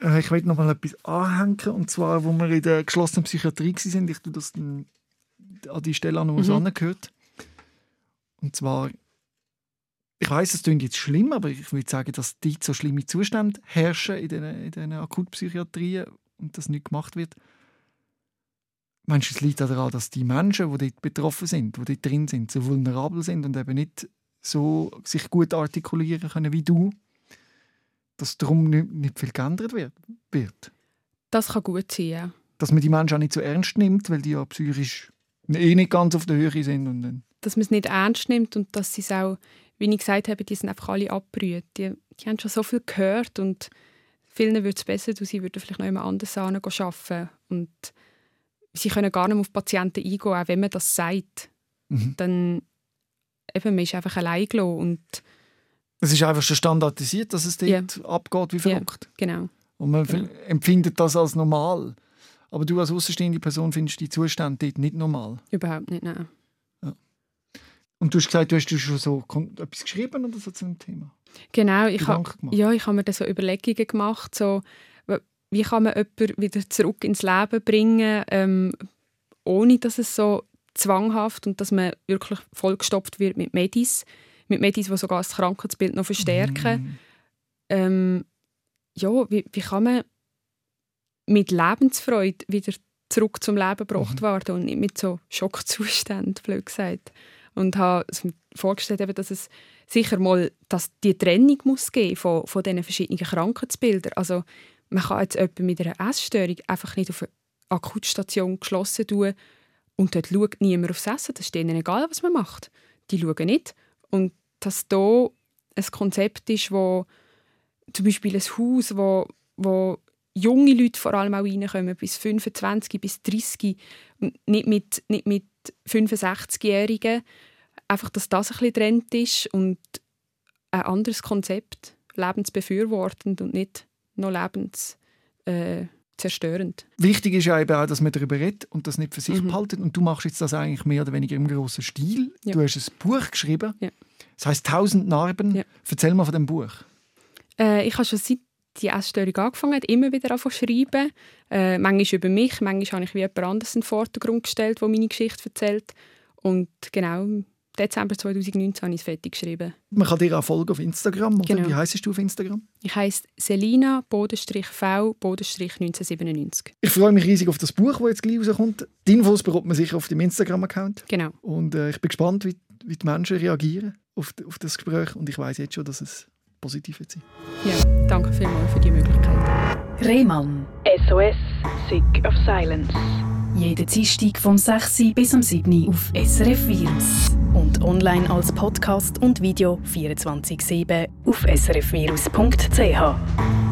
Äh, ich möchte noch mal etwas anhängen, und zwar, wo wir in der geschlossenen Psychiatrie waren. Ich tue das an die Stelle an, wo es mhm. angehört. Und zwar ich weiß, es klingt jetzt schlimm, aber ich würde sagen, dass dort so schlimme Zustände herrschen in den, in den Akutpsychiatrien und das nicht gemacht wird. Meinst du, es liegt daran, dass die Menschen, die dort betroffen sind, die dort drin sind, so vulnerabel sind und eben nicht so sich gut artikulieren können wie du, dass darum nicht, nicht viel geändert wird? Das kann gut sein, ja. Dass man die Menschen auch nicht so ernst nimmt, weil die ja psychisch eh nicht ganz auf der Höhe sind. Und dass man es nicht ernst nimmt und dass sie es auch wie ich gesagt habe, die sind einfach alle abgerührt. Die, die haben schon so viel gehört und vielen würde es besser tun, sie würden vielleicht noch jemand anders arbeiten. Und sie können gar nicht auf Patienten eingehen, auch wenn man das sagt. Mhm. Dann eben, man ist einfach allein gelassen und es ist einfach schon standardisiert, dass es dort ja. abgeht wie verrückt. Ja, genau. Und man genau. empfindet das als normal. Aber du als außenstehende Person findest die Zustände dort nicht normal? Überhaupt nicht, nein. Und du hast gesagt, du hast schon so etwas geschrieben oder so zu dem Thema? Genau, ich habe ja, ich habe mir da so Überlegungen gemacht, so wie kann man jemanden wieder zurück ins Leben bringen, ähm, ohne dass es so zwanghaft und dass man wirklich vollgestopft wird mit Medis, mit Medis, die sogar das Krankheitsbild noch verstärken. Mm. Ähm, ja, wie, wie kann man mit Lebensfreude wieder zurück zum Leben gebracht mhm. werden und nicht mit so Schockzuständen, blöd gesagt. Und habe mir vorgestellt, dass es sicher mal dass die Trennung muss geben von, von diesen verschiedenen Krankheitsbildern. Also man kann jetzt jemanden mit einer Essstörung einfach nicht auf eine Akutstation geschlossen tun und dort schaut niemand aufs Essen. Das ist denen egal, was man macht. Die schauen nicht. Und dass da ein Konzept ist, wo zum Beispiel ein Haus, wo, wo junge Leute vor allem auch reinkommen, bis 25, bis 30 und nicht mit, nicht mit 65-Jährigen. Einfach, dass das ein bisschen Trend ist und ein anderes Konzept, lebensbefürwortend und nicht noch lebens äh, zerstörend. Wichtig ist ja eben auch, dass man darüber redet und das nicht für sich mhm. behaltet. Und du machst jetzt das eigentlich mehr oder weniger im grossen Stil. Ja. Du hast ein Buch geschrieben. Ja. Das heißt «Tausend Narben». Ja. Erzähl mal von dem Buch. Äh, ich habe schon seit die Essstörung angefangen hat, immer wieder zu schreiben. Äh, manchmal über mich, manchmal habe ich wie jemand anderes in den Vordergrund gestellt, der meine Geschichte erzählt. Und genau im Dezember 2019 habe ich es fertig geschrieben. Man kann dir auch folgen auf Instagram, oder? Genau. Wie heisst du auf Instagram? Ich heiße Selina v 1997. Ich freue mich riesig auf das Buch, das jetzt gleich rauskommt. Die Infos bekommt man sicher auf dem Instagram-Account. Genau. Und äh, ich bin gespannt, wie, wie die Menschen reagieren auf, auf das Gespräch. Und ich weiß jetzt schon, dass es positiv wird sein. Ja, danke vielmals für die Möglichkeit. Rehmann. SOS, Sick of Silence. Jeden Dienstag vom 6. bis am 7. auf SRF Virus. Und online als Podcast und Video 24-7 auf srfvirus.ch.